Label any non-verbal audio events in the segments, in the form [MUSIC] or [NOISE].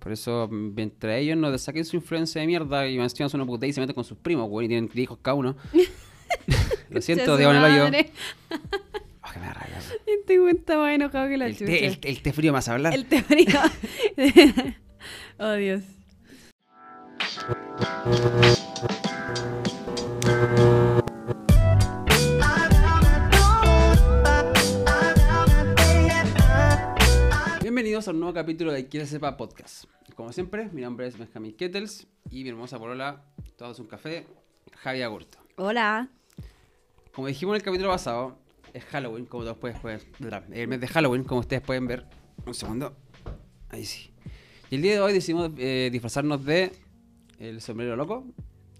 Por eso, mientras ellos no saquen su influencia de mierda y encima son una puta y se meten con sus primos, güey, y tienen hijos cada uno. [LAUGHS] [LAUGHS] Lo siento, hoyo. madre. Oh, [LAUGHS] que me da rabia. Este güey está más enojado que la El chucha. té, el, el té frío más a hablar. El té frío. oh, Dios. Bienvenidos a un nuevo capítulo de Quiere Sepa Podcast. Como siempre, mi nombre es Benjamin Kettles y mi hermosa polola, todos un café, Javi Agurto. Hola. Como dijimos en el capítulo pasado, es Halloween, como todos pueden, pues, el mes de Halloween, como ustedes pueden ver. Un segundo. Ahí sí. Y el día de hoy decidimos eh, disfrazarnos de el sombrero loco,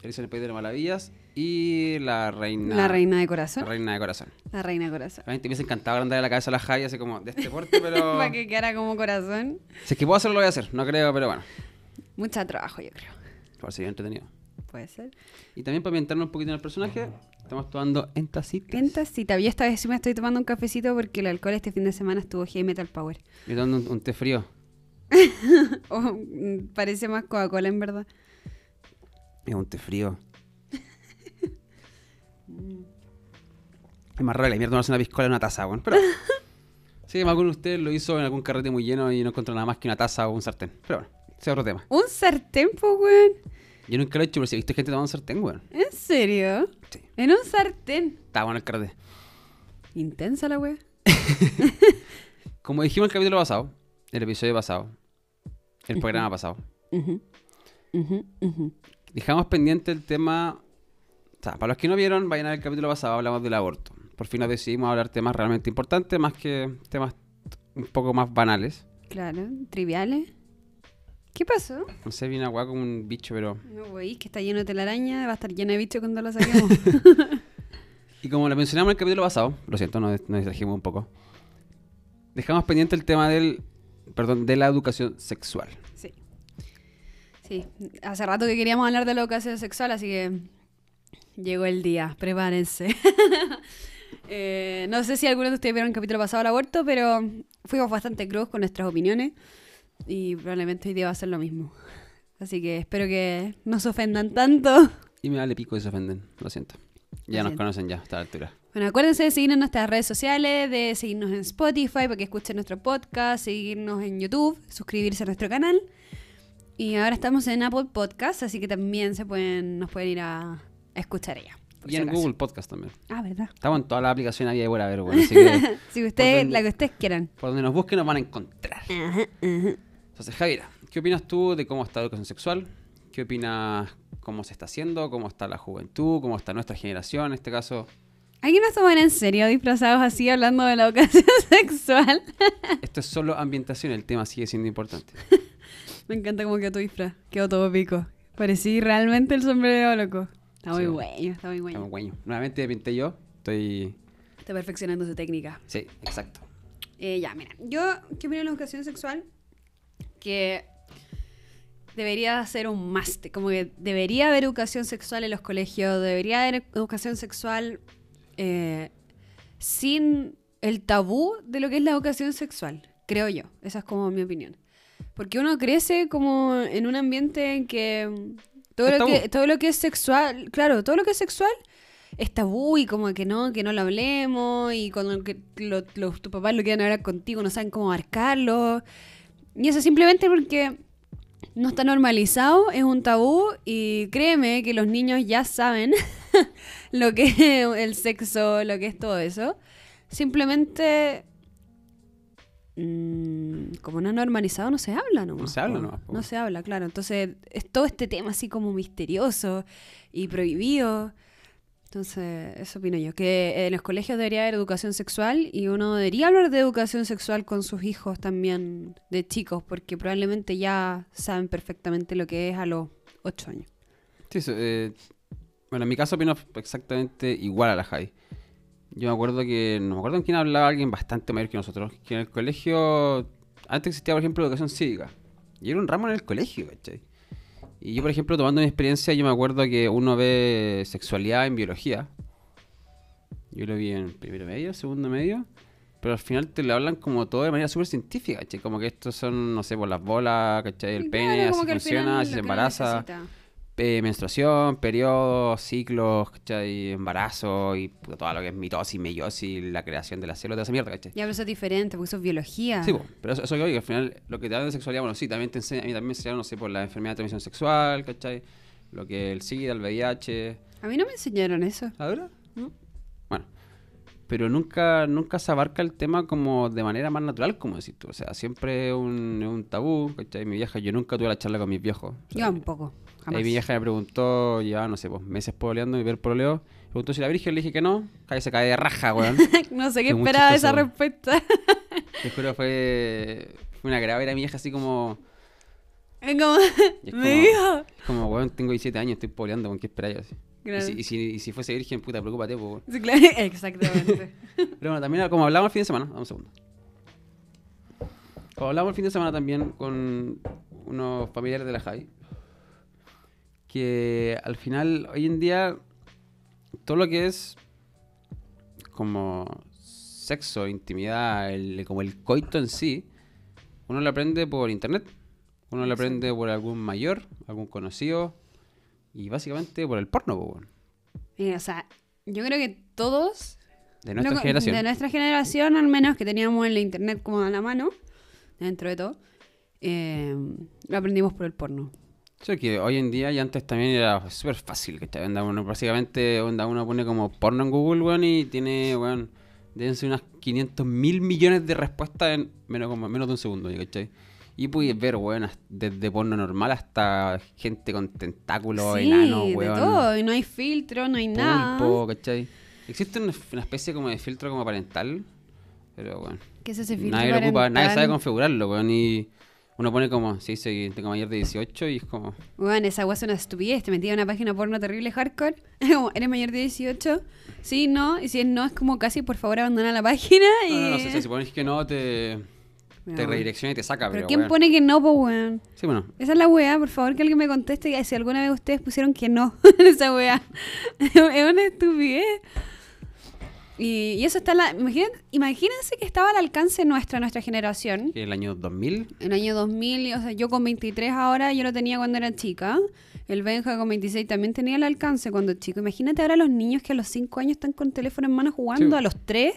Alicia en el País de las Maravillas y la reina. La reina de corazón. La reina de corazón. La reina de corazón. La gente me hubiese encantado agrandar la cabeza a la Javi así como de este porte, pero. [LAUGHS] Para que quedara como corazón. Si es que puedo hacerlo, lo voy a hacer. No creo, pero bueno. Mucho trabajo, yo creo. Por si entretenido. Puede ser. Y también para ambientarnos un poquito en el personaje, estamos tomando en tacitas. En tacita. Yo esta vez sí me estoy tomando un cafecito porque el alcohol este fin de semana estuvo heavy metal power. Y tomando un, un té frío. [LAUGHS] Oh, mm, parece más Coca-Cola en verdad. Es un té frío. Es más raro que la mierda tomarse una piscola en una taza, weón. Pero. [LAUGHS] Sí, alguno de ustedes lo hizo en algún carrete muy lleno y no encontró nada más que una taza o un sartén. Pero bueno, ese es otro tema. Un sartén, po, weón. Yo nunca lo he hecho, pero si he visto gente tomando un sartén, weón. ¿En serio? Sí. En un sartén. Está bueno el carrete. Intensa la wea. [LAUGHS] Como dijimos en el capítulo pasado, el episodio pasado, el programa pasado, dejamos pendiente el tema. O sea, para los que no vieron, vayan al capítulo pasado, hablamos del aborto. Por fin nos decidimos hablar temas realmente importantes, más que temas un poco más banales. Claro, triviales. ¿Qué pasó? No sé, viene agua como un bicho, pero. No, güey, que está lleno de telaraña, va a estar lleno de bichos cuando lo [LAUGHS] saquemos. Y como lo mencionamos en el capítulo pasado, lo siento, nos, nos distrajimos un poco. Dejamos pendiente el tema del. Perdón, de la educación sexual. sí. Sí, hace rato que queríamos hablar de la educación sexual, así que llegó el día, prepárense. [LAUGHS] Eh, no sé si algunos de ustedes vieron el capítulo pasado del aborto, pero fuimos bastante cruz con nuestras opiniones y probablemente hoy día va a ser lo mismo. Así que espero que no se ofendan tanto. Y me vale pico y se ofenden, lo siento. Ya Lo nos siento. conocen ya a esta altura. Bueno, acuérdense de seguirnos en nuestras redes sociales, de seguirnos en Spotify para que escuchen nuestro podcast, seguirnos en YouTube, suscribirse a nuestro canal. Y ahora estamos en Apple Podcast, así que también se pueden, nos pueden ir a, a escuchar allá. Por Y si en acaso. Google Podcast también. Ah, ¿verdad? Estamos en todas las aplicaciones había y por haber, bueno, así que [LAUGHS] Si ustedes, la que ustedes quieran. por donde nos busquen nos van a encontrar. Entonces, Javiera, ¿qué opinas tú de cómo está la educación sexual? ¿Qué opinas cómo se está haciendo? ¿Cómo está la juventud? ¿Cómo está nuestra generación en este caso? ¿Alguien nos toman en serio disfrazados así hablando de la educación [LAUGHS] sexual? Esto es solo ambientación, el tema sigue siendo importante. [LAUGHS] Me encanta cómo quedó tu disfraz. Quedó todo pico. Parecí realmente el sombrero loco. Está muy Sí. bueno, está muy bueno. Estamos guaños. Nuevamente pinté yo. Estoy. Está perfeccionando su técnica. Sí, exacto. Eh, ya, mira, yo, ¿qué opino de la educación sexual? Que debería ser un must, como que debería haber educación sexual en los colegios, debería haber educación sexual eh, sin el tabú de lo que es la educación sexual, creo yo, esa es como mi opinión. Porque uno crece como en un ambiente en que todo Es lo que, todo lo que es sexual, claro, todo lo que es sexual es tabú y como que no, que no lo hablemos y cuando que lo- tus papás lo quieren hablar contigo no saben cómo marcarlo. Y eso simplemente porque no está normalizado, es un tabú y créeme que los niños ya saben [LAUGHS] lo que es el sexo, lo que es todo eso. Simplemente, mm, como no es normalizado, no se habla nomás. No se habla nomás. No se habla, claro. Entonces, es todo este tema así como misterioso y prohibido. Entonces, eso opino yo, que en los colegios debería haber educación sexual y uno debería hablar de educación sexual con sus hijos también de chicos, porque probablemente ya saben perfectamente lo que es a los 8 años. Sí, eso, eh, bueno, en mi caso opino exactamente igual a la Javi. Yo me acuerdo que, no me acuerdo en quién hablaba alguien bastante mayor que nosotros, que en el colegio, antes existía, por ejemplo, educación cívica. Y era un ramo en el colegio, ¿cachai? Y yo, por ejemplo, tomando mi experiencia, yo me acuerdo que uno ve sexualidad en biología. Yo lo vi en primero medio, segundo medio. pero al final te lo hablan como todo de manera súper científica, ¿cachai? Como que estos son, no sé, por las bolas, ¿cachai? El pene, así funciona, así se embaraza. necesita. Eh, menstruación, periodos, ciclos, ¿cachai? Embarazo y todo lo que es mitosis, meiosis, la creación de las células, toda esa mierda, ¿cachai? Ya, pero eso es diferente, porque eso es biología. Sí, po, pero eso, eso que oye, que al final lo que te hablan de sexualidad, bueno, sí, también te enseña, a mí también me enseñaron, no sé, por la enfermedad de transmisión sexual, ¿cachai? Lo que el SIDA, el VIH. A mí no me enseñaron eso. ¿La verdad? ¿no? Bueno, pero nunca, nunca se abarca el tema como de manera más natural, como decís tú. O sea, siempre es un, tabú, ¿cachai? Mi vieja, yo nunca tuve la charla con mis viejos. O sea, Yo un poco. Jamás. Ahí mi vieja me preguntó, llevaba, no sé, pues, meses pololeando y ver pololeo. Me preguntó si la virgen, le dije que no. Calle se cae de raja, weón. [LAUGHS] no sé qué Fue esperaba de esa respuesta. Te juro, fue, fue una grave. Era mi vieja así como... Es como, [LAUGHS] me dijo. Es como, weón, tengo 17 años, estoy poleando, ¿con qué esperáis? Así. Claro. Y, si, y, si, y si fuese virgen, puta, preocúpate, pues, weón. Sí, claro, [LAUGHS] Exactamente. Pero bueno, también como hablamos el fin de semana, dame un segundo. Como hablamos el fin de semana también con unos familiares de la Javi, que al final, hoy en día, todo lo que es como sexo, intimidad, el- como el coito en sí, uno lo aprende por internet, uno lo aprende por algún mayor, algún conocido, y básicamente por el porno, o sea, yo creo que todos de nuestra generación. De nuestra generación, al menos, que teníamos el internet como a la mano, dentro de todo, eh, lo aprendimos por el porno. Sí, que hoy en día y antes también era súper fácil, que onda uno básicamente onda uno pone como porno en Google, weón, y tiene, weón, deben ser unas 500 mil millones de respuestas en menos, como, menos de un segundo, ¿cachai? Y puedes ver, weón, desde porno normal hasta gente con tentáculos, sí, enanos, de weón, todo, y no hay filtro, no hay nada. pulpo, ¿cachai? Existe una, una especie como de filtro como parental, pero, bueno, ¿Qué es ese filtro nadie lo ocupa, nadie sabe parental? configurarlo, weón, y uno pone como, si dice que tengo mayor de 18 y es como... Bueno, esa weá es una estupidez. Te metía en una página porno terrible hardcore. [LAUGHS] como, ¿eres mayor de 18? Sí, no. Y si es no, es como casi, por favor, abandona la página. Y... [LAUGHS] No, no, no, si, si pones que no, te, te redirecciona y te saca. ¿Pero quién pone que no, po, weón? Sí, bueno. Esa es la weá, por favor, que alguien me conteste y si alguna vez ustedes pusieron que no [LAUGHS] en esa weá. es una estupidez. Y, y eso está en la. imaginen- imagínense que estaba al alcance nuestra, nuestra generación. El año 2000. En el año 2000, y, o sea, yo con 23 ahora, yo lo tenía cuando era chica. El Benja con 26 también tenía el alcance cuando chico. Imagínate ahora los niños que a los 5 años están con teléfono en mano jugando, Sí. a los 3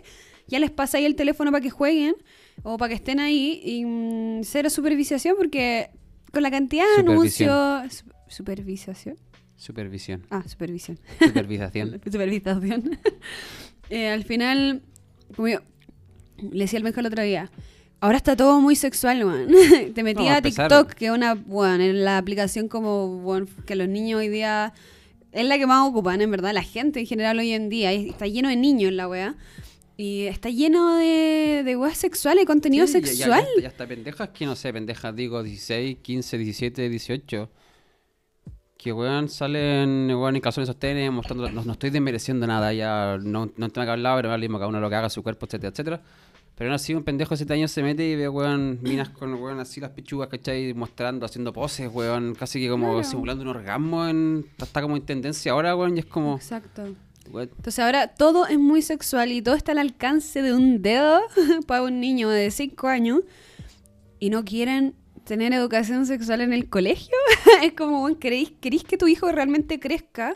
ya les pasa ahí el teléfono para que jueguen o para que estén ahí y mm, cero supervisación porque con la cantidad de anuncios... Su- ¿Supervisación? Supervisión. Ah, supervisión. Supervisación. [LAUGHS] Supervisación. Eh, al final, como yo le decía al Benja el otro día, ahora está todo muy sexual, weón. [LAUGHS] Te No, metía a TikTok, que es una, bueno, en la aplicación como, bueno, que los niños hoy día es la que más ocupan, en verdad, la gente en general hoy en día, y está lleno de niños en la wea. Y está lleno de, de weas sexuales, contenido Sí, sexual. Ya hasta pendejas que no sé, pendejas digo 16, 15, 17, 18. Que weón salen weón en calzones sostenes mostrando. No, no estoy desmereciendo nada, ya no, no tengo que hablar, pero mismo cada uno lo que haga su cuerpo, etcétera, etcétera. Pero aún así un pendejo de 7 años se mete y ve weón minas con weón así las pechugas, ¿cachai? Mostrando, haciendo poses, weón, casi que como Claro. simulando un orgasmo en. Está como en tendencia ahora, weón, y es como. Exacto. Entonces ahora todo es muy sexual y todo está al alcance de un dedo [LAUGHS] para un niño de 5 años y no quieren tener educación sexual en el colegio. [LAUGHS] es como, ¿queréis, queréis que tu hijo realmente crezca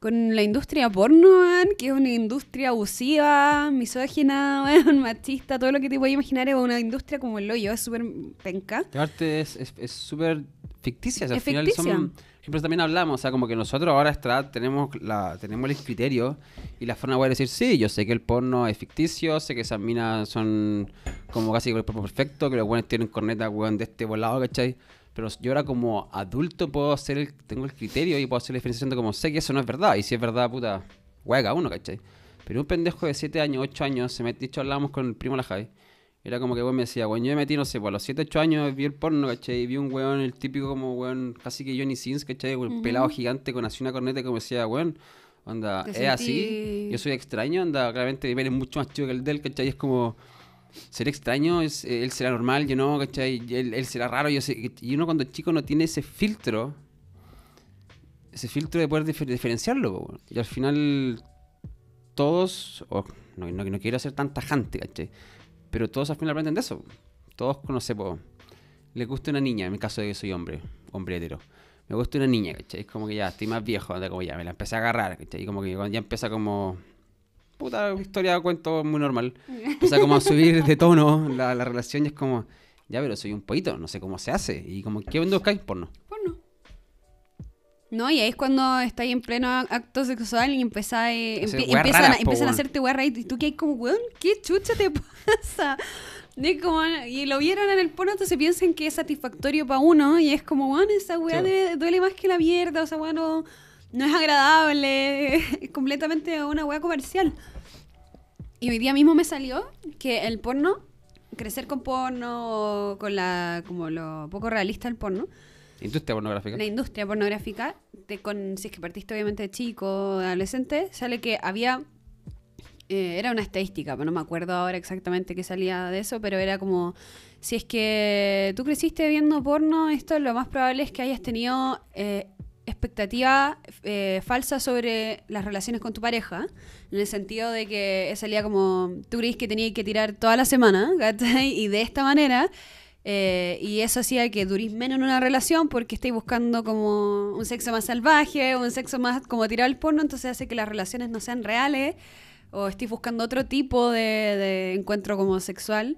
con la industria porno, que es una industria abusiva, misógina, [LAUGHS] machista, todo lo que te puedas imaginar es una industria como el hoyo, es súper penca. Y aparte es es- es súper ficticia. o sea, Es al final ficticia. son. Siempre también hablamos, o sea, como que nosotros ahora está, tenemos la tenemos el criterio y la forma de decir, sí, yo sé que el porno es ficticio, sé que esas minas son como casi el cuerpo perfecto, que los buenos tienen corneta, weón, de este volado, ¿cachai? Pero yo ahora como adulto puedo hacer el, tengo el criterio y puedo hacer la diferenciación de como sé que eso no es verdad, y si es verdad, puta, hueca uno, ¿cachai? Pero un pendejo de 7 años, 8 años, se mete, de hecho hablábamos con el primo la Javi, era como que weón me decía, weón, yo me metí, no sé, pues a los 7, 8 años vi el porno, ¿cachai? Y vi un weón, el típico como weón, casi que Johnny Sins, ¿cachai? Un pelado gigante con así una corneta como decía, weón, onda, es así, yo soy extraño, anda, claramente pene es mucho más chico que el del, ¿cachai? Y es como, seré extraño, es, él será normal, yo no, ¿cachai? Él, él será raro, yo sé, y uno cuando chico no tiene ese filtro, ese filtro de poder difer- diferenciarlo, weón. y al final todos, no, no quiero ser tan tajante, ¿cachai? Pero todos al final aprenden de eso. Todos, no sé, po, le gusta una niña, en mi caso de que soy hombre, hombre hetero. Me gusta una niña, ¿cachai? Como que ya estoy más viejo, anda como ya, me la empecé a agarrar, ¿cachai? Como que ya empieza como. Puta historia, cuento muy normal. Empieza como a subir de tono la, la relación y es como, ya, pero soy un poquito, no sé cómo se hace. Y como, ¿qué Skype? Porno. No, y ahí es cuando estáis en pleno acto sexual y empezáis, weas empiezan, raras, a, empiezan a hacerte raras y tú que hay como, weón, ¿qué chucha te [LAUGHS] pasa? De como- y lo vieron en el porno, entonces piensan que es satisfactorio para uno y es como, weón, esa Sí. debe- duele más que la mierda, o sea, weón, no, no es agradable, [LAUGHS] es completamente una wea comercial. Y hoy día mismo me salió que el porno, crecer con porno, con la como lo poco realista del porno, Industria pornográfica. la industria pornográfica, con, si es que partiste obviamente de chico, de adolescente, sale que había, eh, era una estadística, pero no me acuerdo ahora exactamente qué salía de eso, pero era como, si es que tú creciste viendo porno, esto lo más probable es que hayas tenido eh, expectativa eh, falsa sobre las relaciones con tu pareja, en el sentido de que salía como, tú creís que tenías que tirar toda la semana, ¿cachai? Y de esta manera... Eh, y eso hacía que durís menos en una relación porque estáis buscando como un sexo más salvaje un sexo más como tirar el porno, entonces hace que las relaciones no sean reales o estéis buscando otro tipo de, de encuentro como sexual.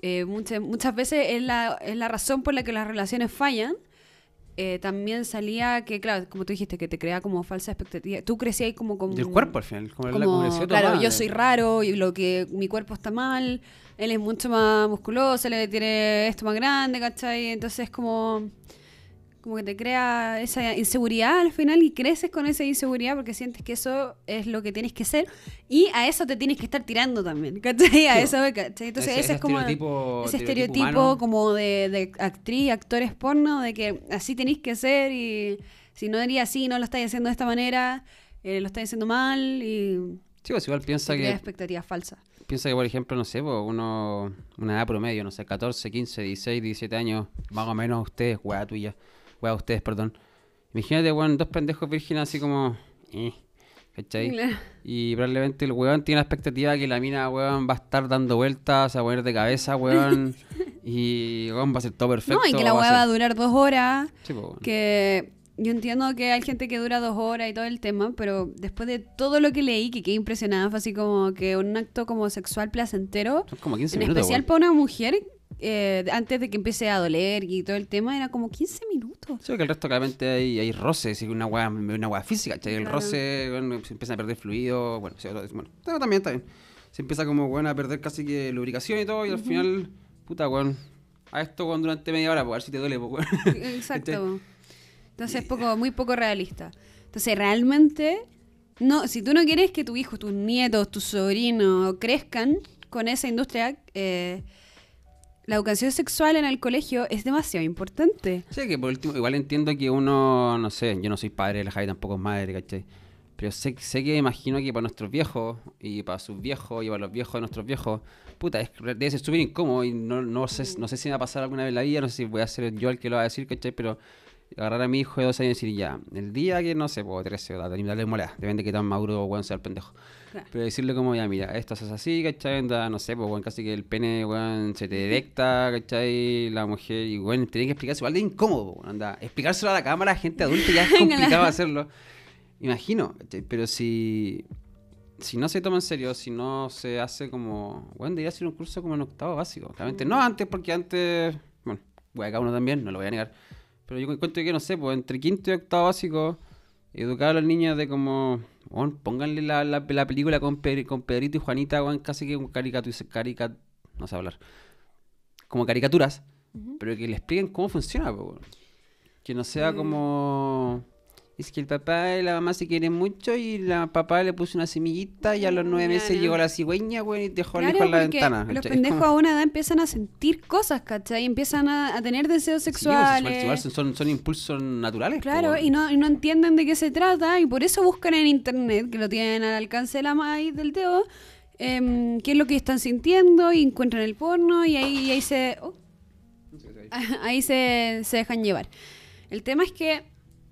Eh, muchas, muchas veces es la, es la razón por la que las relaciones fallan. Eh, también salía que, claro, como tú dijiste, que te crea como falsa expectativa. Tú crecías como con... Del cuerpo al final. Como, la como, comunicación claro, tomada. yo soy raro y lo que mi cuerpo está mal, él es mucho más musculoso, le tiene esto más grande, ¿cachai? Entonces como como que te crea esa inseguridad al final y creces con esa inseguridad porque sientes que eso es lo que tienes que ser y a eso te tienes que estar tirando también, [LAUGHS] ¿cachai? A Sí. eso, ¿cachai? Entonces Ese- es como estereotipo- ese estereotipo como de, de actriz, actores porno, de que así tenéis que ser y si no diría así, no lo estáis haciendo de esta manera, eh, lo estáis haciendo mal y Sí, pues igual piensa que, expectativas falsas. piensa que, por ejemplo, no sé, pues, uno, una edad promedio, no sé, 14, 15, 16, 17 años, más o menos ustedes, weá tuya, weá ustedes, perdón. Imagínate, weón, dos pendejos vírgenes así como... Eh, ¿Cachai? Y probablemente el weón tiene la expectativa de que la mina, weón, va a estar dando vueltas, a poner de cabeza, weón. [LAUGHS] y, weón, va a ser todo perfecto. No, y que la hueá va a ser- durar dos horas. Sí, pues, weón. Que yo entiendo que hay gente que dura dos horas y todo el tema, pero después de todo lo que leí, que quedé impresionada, fue así como que un acto como sexual placentero, Son como 15 en minutos, especial weón. para una mujer, eh, antes de que empiece a doler y todo el tema, era como 15 minutos. Sí, que el resto claramente hay, hay roces, una weá, una weá física. El Claro. roce, bueno, se empieza a perder fluido, bueno, sí, bueno, pero también está bien. Se empieza como, bueno, a perder casi que lubricación y todo, y al final, puta, weón, a esto, weón, durante media hora, pues, a ver si te duele, pues. [LAUGHS] Exacto. Entonces es poco, muy poco realista. Entonces realmente, no, si tú no quieres que tu hijo, tus nietos, tus sobrinos crezcan con esa industria, eh, la educación sexual en el colegio es demasiado importante. Sí, que por último, igual entiendo que uno, no sé, yo no soy padre, la Javi tampoco es madre, ¿cachai? Pero sé, sé que imagino que para nuestros viejos, y para sus viejos, y para los viejos de nuestros viejos, puta, es, debe ser súper incómodo, y no, no, sé, no sé si me va a pasar alguna vez en la vida, no sé si voy a ser yo el que lo va a decir, ¿cachai? Pero agarrar a mi hijo de dos años y decir, ya, el día que, no sé, puedo 13, o darle molada, depende de qué tan maduro o bueno sea el pendejo. Claro. Pero decirle como, ya, mira, esto es así, ¿cachai? Anda, no sé, pues, weón, casi que el pene, weón, se te directa, ¿cachai? La mujer, y, weón, tiene que explicarse, igual de incómodo, weón, anda. Explicárselo a la cámara a gente adulta ya es [LAUGHS] complicado hacerlo. Imagino, ¿cachai? Pero si, si no se toma en serio, si no se hace como, weón, debería ser un curso como en octavo básico. Realmente, no antes, porque antes, bueno, voy acá uno también, no lo voy a negar. Pero yo encuentro que, no sé, pues entre quinto y octavo básico, educar a los niños de como, weón, pónganle la, la, la película con, Pe- con Pedrito y Juanita, weón, casi que un caricatura, caricat, no sé hablar, como caricaturas, pero que le expliquen cómo funciona, pues. Que no sea como... Es que el papá y la mamá se quieren mucho y la papá le puso una semillita y a los nueve meses Claro. llegó la cigüeña, güey, y dejó al hijo en la ventana. los pendejos [LAUGHS] a una edad empiezan a sentir cosas, ¿cachai? Empiezan a, a tener deseos pues, sexuales. son, son, son impulsos naturales. Claro, pues, y no, y no entienden de qué se trata y por eso buscan en internet, que lo tienen al alcance de la maíz del dedo, em, qué es lo que están sintiendo y encuentran el porno y ahí, y ahí se... oh, [LAUGHS] ahí se, se dejan llevar. El tema es que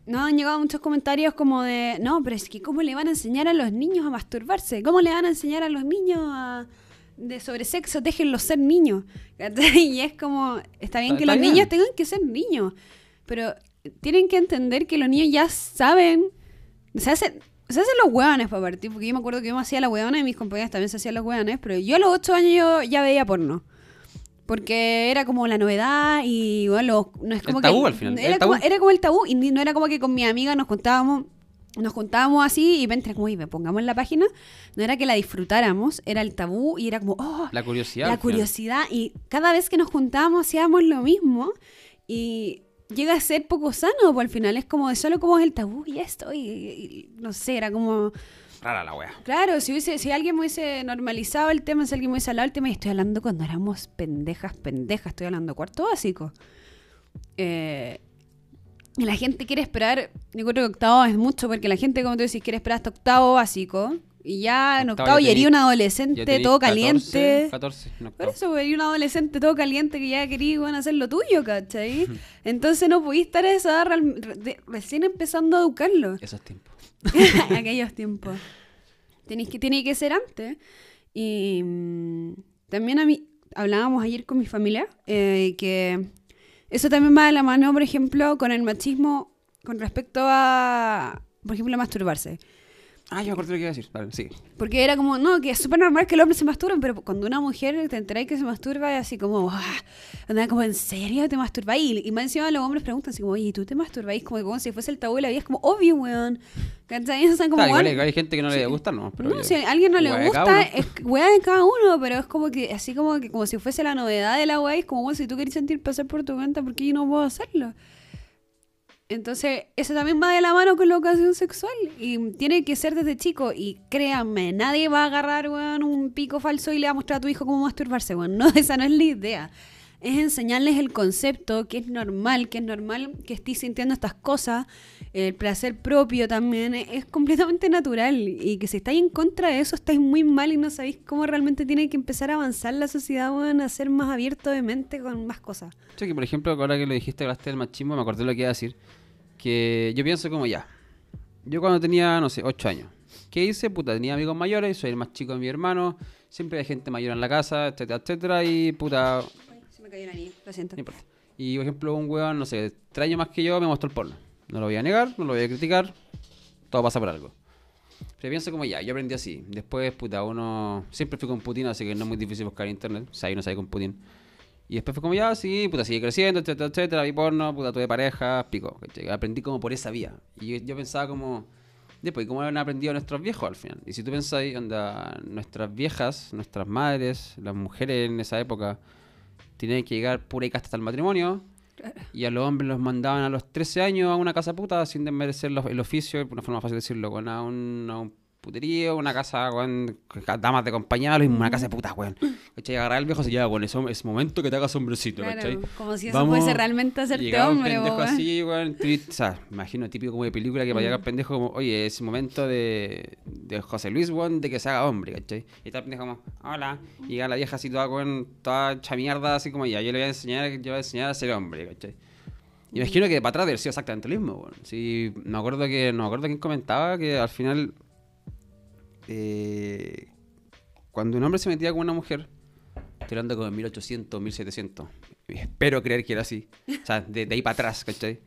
nos han llegado muchos comentarios como de, no, pero es que ¿cómo le van a enseñar a los niños a masturbarse? ¿Cómo le van a enseñar a los niños a, de sobre sexo? Déjenlos ser niños. [LAUGHS] Y es como, está bien Está- que está los bien. niños tengan que ser niños, pero tienen que entender que los niños ya saben, se hacen... Se hacen los hueones para partir, porque yo me acuerdo que yo me hacía la hueona y mis compañeras también se hacían los hueones, pero yo a los 8 años yo ya veía porno. Porque era como la novedad y bueno, no es El como tabú que, al final, Era, el como, tabú. era como el tabú y no era como que con mi amiga nos contábamos nos juntábamos así y mientras como, "Oye, pongamos la página, no era que la disfrutáramos, era el tabú y era como, oh, La curiosidad. la curiosidad. Y cada vez que nos juntábamos hacíamos lo mismo y llega a ser poco sano, pues al final es como de solo como es el tabú y esto, y, y- no sé, era como... Rara la wea. Claro, si, hubiese, si alguien me hubiese normalizado el tema, si alguien me hubiese hablado el tema, y estoy hablando cuando éramos pendejas, pendejas, estoy hablando cuarto básico. Eh, la gente quiere esperar, yo creo que octavo es mucho, porque la gente, como tú decís, quiere esperar hasta octavo básico, y ya en Octavo octavo ya tení- un adolescente todo 14, caliente. 14, no, Por eso, pues, iría un adolescente todo caliente que ya quería a hacer lo tuyo, ¿cachai? [LAUGHS] Entonces no podía estar a esa edad recién empezando a educarlo. Esos tiempos. [LAUGHS] [LAUGHS] aquellos tiempos. Tenéis que, tiene que ser antes. Y mm, también a mí, hablábamos ayer con mi familia, eh, que eso también va de la mano, por ejemplo, con el machismo con respecto a, por ejemplo, masturbarse. Ah, yo me acuerdo lo que iba a decir. Vale, sí. Porque era como, no, que es súper normal que el hombre se masturbe, pero cuando una mujer te enteráis que se masturba, es así como, ah, anda como, ¿en serio te masturbáis? Y, y más encima los hombres preguntan así como, oye, ¿y tú te masturbáis? Como, como si fuese el tabú de la vida, es como, obvio, weón. ¿Cachai? O sea, como, Claro, igual, igual hay gente que no le gusta, ¿no? Pero no, yo- si a alguien no le gusta, es [LAUGHS] weá de cada uno, pero es como que, así como que, como si fuese la novedad de la weá, es como, bueno, si tú quieres sentir placer por tu cuenta, ¿por qué yo no puedo hacerlo? Entonces, eso también va de la mano con la educación sexual. Y tiene que ser desde chico. Y créanme, nadie va a agarrar, un pico falso y le va a mostrar a tu hijo cómo masturbarse, weón. No, [LAUGHS] esa no es la idea. Es enseñarles el concepto, que es normal, que es normal que estés sintiendo estas cosas. El placer propio también es, completamente natural. Y que si estáis en contra de eso, estáis muy mal y no sabéis cómo realmente tiene que empezar a avanzar la sociedad, a ser más abierto de mente con más cosas. Que por ejemplo, ahora que lo dijiste, hablaste del machismo, me acordé lo que iba a decir. Que yo pienso como ya. Yo cuando tenía, no sé, 8 años. ¿Qué hice? Puta, tenía amigos mayores, soy el más chico de mi hermano. Siempre hay gente mayor en la casa, etcétera, etcétera. Y puta, Se me cayó la niña, lo siento. no importa. Y por ejemplo, un weón, no sé, tres años más que yo me mostró el porno. No lo voy a negar, no lo voy a criticar. Todo pasa por algo. Pero pienso como ya, yo aprendí así. Después, puta, uno. Siempre fui con Putin, así que no es muy difícil buscar en internet. O sea, ahí no sabe con Putin. Y después fue como ya, sí, puta, sigue creciendo, etcétera, etcétera. Vi porno, puta, tuve pareja, pico. Aprendí como por esa vía. Y yo, yo pensaba como. Después, ¿cómo han aprendido nuestros viejos al final? Y si tú pensáis, onda, nuestras viejas, nuestras madres, las mujeres en esa época, tenían que llegar pura y casta hasta el matrimonio. Y a los hombres los mandaban a los 13 años a una casa puta sin desmerecer los- el oficio, por una forma fácil de decirlo, con a un, a un puterío, una casa con damas de compañía, y una casa de putas, weón. ¿Cachai? Agarrar al viejo se lleva, bueno, es, es momento que te hagas hombrecito, Claro, ¿cachai? como si eso Vamos, fuese realmente y hacerte hombre, weón. así, weón, o sea, imagino típico como de película que para Mm. llegar pendejo como, oye, es momento de, de José Luis, weón, de que se haga hombre, ¿cachai? Y está el pendejo como, hola, y llega la vieja así toda, weón, toda hecha mierda, así como, ya, yo le voy a enseñar, yo le voy a enseñar a ser hombre, ¿cachai? Y me imagino que para atrás debe ser exactamente lo mismo, weón. Sí, me acuerdo que, no me acuerdo quién comentaba que al final, eh, cuando un hombre se metía con una mujer, estoy hablando como en 1800, 1700, espero creer que era así, o sea, de, de ahí para atrás, ¿cachai?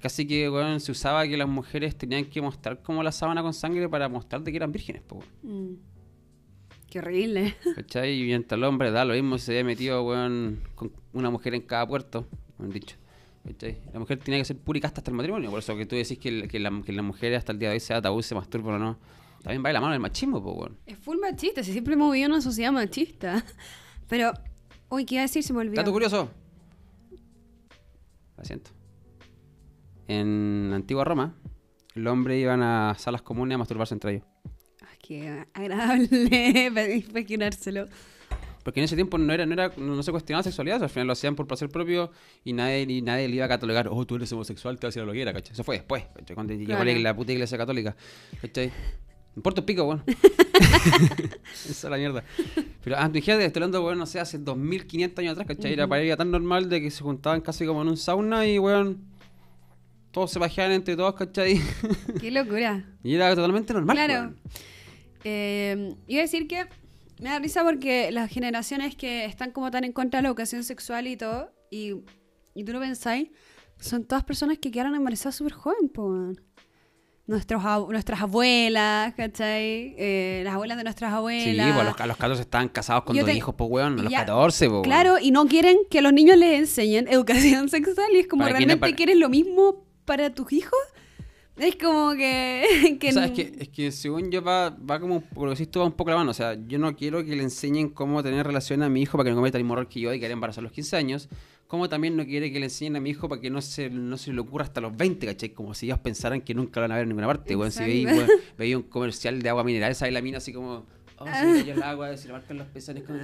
Casi que, weón, se usaba que las mujeres tenían que mostrar como la sábana con sangre para mostrar de que eran vírgenes, po, weón. Mm. Qué horrible. ¿Cachai? Y mientras el hombre da lo mismo, se había metido, weón, con una mujer en cada puerto, me han dicho. ¿Cachai? La mujer tenía que ser pura y casta hasta el matrimonio, por eso que tú decís que, el- que, la, que la mujer hasta el día de hoy sea tabú, se masturba o no. También va de la mano del machismo, pues, weón. Es full machista, si siempre hemos vivido en una sociedad machista. [LAUGHS] Pero, uy, ¿qué iba a decir? Se me olvidó. Dato curioso. Lo siento. En la antigua Roma, los hombres iban a salas comunes a masturbarse entre ellos. Ay, qué agradable [LAUGHS] imaginárselo. Porque en ese tiempo no era, no era, no se cuestionaba la sexualidad, al final lo hacían por placer propio y nadie, y nadie le iba a catalogar, oh, tú eres homosexual, te vas a ir a la hoguera, ¿cachai? Eso fue después, ¿cachai? Cuando llegó Claro. la puta iglesia católica, ¿cachai? Me importa un pico, bueno. [LAUGHS] [LAUGHS] Esa es la mierda. Pero antes, fíjate, estoy hablando, weón, no sé, hace 2500 años atrás, ¿cachai? Era para ella tan normal de que se juntaban casi como en un sauna y, weón, todos se pajeaban entre todos, ¿cachai? [LAUGHS] Qué locura. y era totalmente normal. Claro. weón. Eh, iba a decir que me da risa porque las generaciones que están como tan en contra de la educación sexual y todo, y, y tú lo pensáis, son todas personas que quedaron embarazadas súper joven, po. weón. Nuestros, ab- nuestras abuelas, ¿cachai? Eh, las abuelas de nuestras Sí, abuelas. pues los, a los 14 estaban casados con Yo dos te- hijos, pues, weón. A los ya, 14, pues, Claro, y no quieren que los niños les enseñen educación [LAUGHS] sexual y es como. ¿realmente Para- quieres lo mismo para tus hijos? Es como que... [LAUGHS] que O sea, es que, es que según yo va, va como, por lo que decís tú, va un poco la mano. O sea, yo no quiero que le enseñen cómo tener relación a mi hijo para que no cometa el mismo error que yo y que embarazar a los 15 años. Como también no quiere que le enseñen a mi hijo para que no se, no se le ocurra hasta los 20, ¿cachai? Como si ellos pensaran que nunca lo van a ver en ninguna parte. Bueno, si Exacto. weón, veis un comercial de agua mineral, sale la mina así como... Oh, se cayó el agua, se le marcan los pezones como...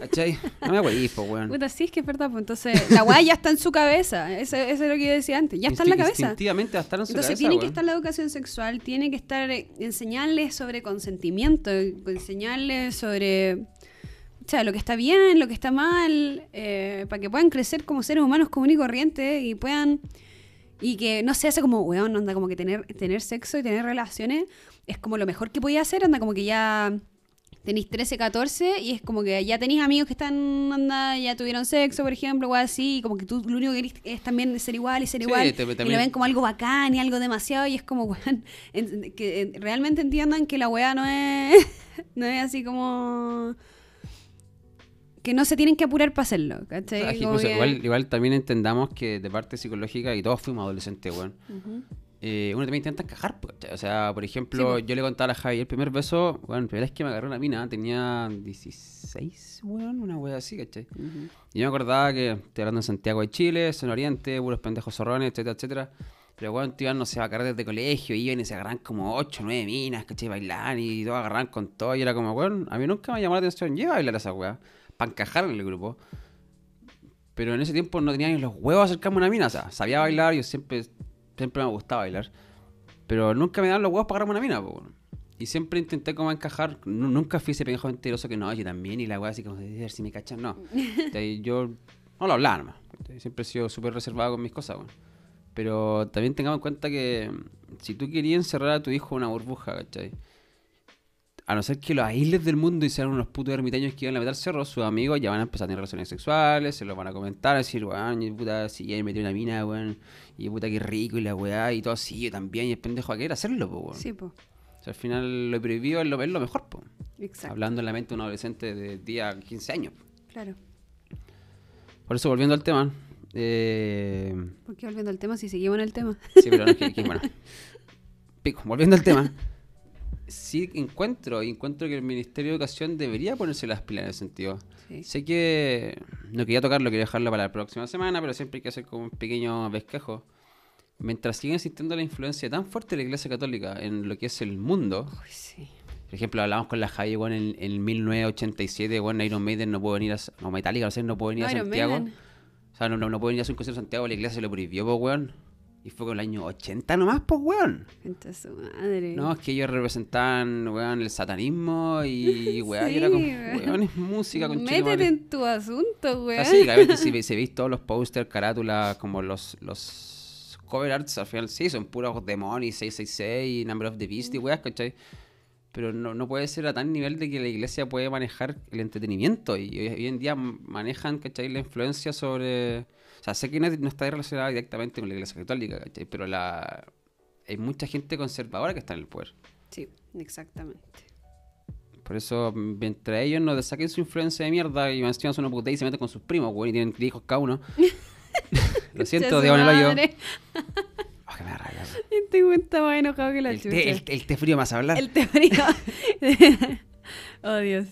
¿Cachai? No me acuerdo, pues, weón. Puta, sí, es que es verdad. Pues entonces, la weá ya está en su cabeza. Eso, eso es lo que yo decía antes. Ya está en la cabeza. Instintivamente va a estar en su Entonces cabeza, tiene que estar la educación sexual, tiene que estar eh, enseñarles sobre consentimiento, enseñarles sobre o sea, lo que está bien, lo que está mal, eh, para que puedan crecer como seres humanos comunes y corrientes y puedan y que no se hace como, weón, anda como que tener, tener sexo y tener relaciones es como lo mejor que podía hacer, anda como que ya tenéis 13, 14 y es como que ya tenéis amigos que están, anda, ya tuvieron sexo, por ejemplo, o así, y como que tú lo único que querés es también ser igual y ser Sí, igual, te- y lo ven como algo bacán y algo demasiado, y es como, weón, en- que realmente entiendan que la weá no es, [LAUGHS] no es así como... Que no se tienen que apurar para hacerlo, ¿cachai? igual, igual también entendamos que de parte psicológica, y todos fuimos adolescentes, weón, eh, uno también intenta encajar, ¿cachai? O sea, por ejemplo, Sí, po. yo le contaba a la Javi, el primer beso, bueno, la primera vez que me agarró una mina, tenía 16, weón, una wea así, ¿cachai? Ujú. Y yo me acordaba que estoy hablando en Santiago de Chile, en Oriente, puros pendejos zorrones, etcétera, etcétera. Pero weón, te iban, no sé, a carreras de colegio, iban y se agarran como 8, 9 minas, ¿cachai? Bailan y todos agarran con todo. Y era como, weón, a mí nunca me llamó la atención, lleva a bailar esa weá, para encajar en el grupo. Pero en ese tiempo no tenía ni los huevos a acercarme a una mina, o sea, sabía bailar, yo siempre, siempre me gustaba bailar. Pero nunca me daban los huevos para agarrarme una mina, po. Y siempre intenté como encajar, nu- nunca fui ese pendejo mentiroso que no, yo también, y la weá así como, de ver si me cachan, no. [LAUGHS] ¿Cachai? Yo no lo hablaba nomás. Siempre he sido súper reservado con mis cosas. Pero también tengamos en cuenta que mm, si tú querías encerrar a tu hijo en una burbuja, ¿cachai? A no ser que los aísles del mundo y sean unos putos ermitaños que iban a meter cerros, sus amigos ya van a empezar a tener relaciones sexuales, se lo van a comentar, a decir, weón, y puta, si ya me metí una mina, weón, y puta, qué rico, y la weá, y todo así, yo también, y el pendejo a querer hacerlo, pues, weón. Sí, pues. O sea, al final lo prohibido es lo, es lo mejor, pues. Exacto. Hablando en la mente de un adolescente de día 15 años. Claro. Por eso, volviendo al tema, eh, ¿Por qué volviendo al tema si seguimos en el tema? Sí, pero no es que, que, bueno. [LAUGHS] Pico, volviendo al tema. Sí encuentro, encuentro que el Ministerio de Educación debería ponerse las pilas en ese sentido. Sí. Sé que no quería tocarlo, quería dejarlo para la próxima semana, pero siempre hay que hacer como un pequeño pesquejo. Mientras sigue existiendo la influencia tan fuerte de la Iglesia Católica en lo que es el mundo, Uy, sí. por ejemplo, hablamos con la Javi, bueno, en, en 1987, bueno, Iron Maiden no puede venir a... No, Metallica, no sé, no puede venir No, a Santiago. Maiden. O sea, no, no, no puede venir a hacer un concierto en Santiago, la iglesia se lo prohibió, pues, weón. Y fue con el año 80 nomás, pues, weón. Gente de su madre. No, es que ellos representaban, weón, el satanismo y, [LAUGHS] weón, y era como, weón. weón, es música con Métete en tu asunto, weón. Así, que a veces si, [LAUGHS] si veis todos los pósters, carátulas, como los, los cover arts, al final sí, son puros demonios, 666, Number of the Beast y weas, ¿cachai? Pero no, no puede ser a tal nivel de que la iglesia puede manejar el entretenimiento y hoy, hoy en día manejan, ¿cachai? La influencia sobre... Sea, sé que no, no está relacionada directamente con la iglesia católica, ¿cachai? Pero la... hay mucha gente conservadora que está en el poder. Sí, exactamente. Por eso, mientras ellos no saquen su influencia de mierda y encima son una puta y se meten con sus primos, güey, y tienen hijos cada uno. [LAUGHS] Lo siento, Diego madre. Oh, que me da rabia. [LAUGHS] Este güey está más enojado que la el, chucha. té, el, el té frío más a hablar. El té frío. [LAUGHS] oh, Dios.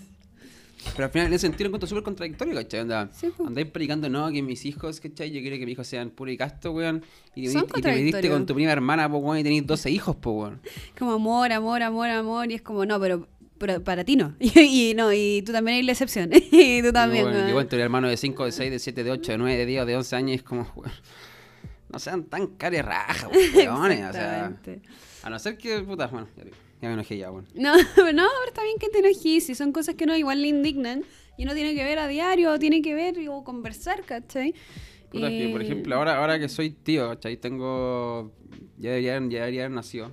Pero al final, en ese sentido, lo encuentro súper contradictorio, ¿cachai? Sí, andáis predicando, no, que mis hijos, ¿cachai? Yo quiero que mis hijos sean puro y casto, weón. Y te, y te con tu prima hermana, po, weón, y tenéis 12 hijos, po, weón. Como amor, amor, amor, amor. Y es como, no, pero, pero para ti no. [LAUGHS] Y, y no, y tú también eres la excepción. [LAUGHS] y tú también, weón. Yo cuento el hermano de 5, de 6, de 7, de 8, de 9, de 10, de 11 años, es como, weón. No sean tan care raja, weones. o sea, a no ser que, puta, bueno, ya, digo, ya me enojé ya, weón. No, [LAUGHS] no, pero está bien que te enojes. Si son cosas que no igual le indignan y no tiene que ver a diario, o tiene que ver o conversar, ¿cachai? Puta, que, por Y- ejemplo, ahora, ahora que soy tío, ¿cachai? Tengo. Ya deberían, ya deberían nacido.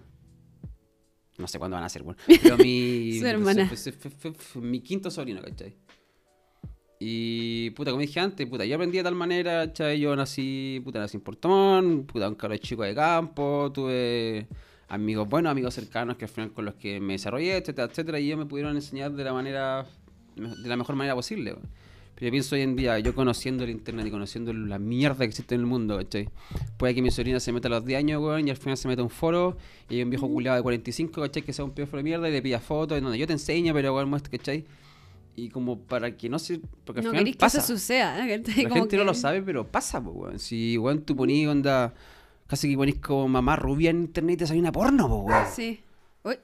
No sé cuándo van a ser, bueno. Pero mi. [LAUGHS] Su hermana. fue- fue- fue- fue mi quinto sobrino, ¿cachai? Y, puta, como dije antes, puta, yo aprendí de tal manera, ¿cachai? Yo nací, puta, nací en Portón, puta, un cabro chico de campo, tuve amigos buenos, amigos cercanos que al final con los que me desarrollé, etcétera, etcétera, y ellos me pudieron enseñar de la manera, de la mejor manera posible. Pero yo pienso hoy en día, yo conociendo el internet y conociendo la mierda que existe en el mundo, ¿cachai? Puede que mi sobrina se meta a los 10 años, weón, y al final se meta a un foro, y hay un viejo culiado de 45, ¿cachai? Que sea un pedófilo de mierda y le pida fotos, en donde yo te enseño, pero weón, muestra, ¿cachai? Y como para que no se... Porque al No final que eso suceda. ¿eh? La [LAUGHS] gente no que- lo sabe, pero pasa, pues, weón. Si, weón, tú ponís onda... Casi que ponís como mamá rubia en internet y te sale una porno, pues, weón. Sí. Uy,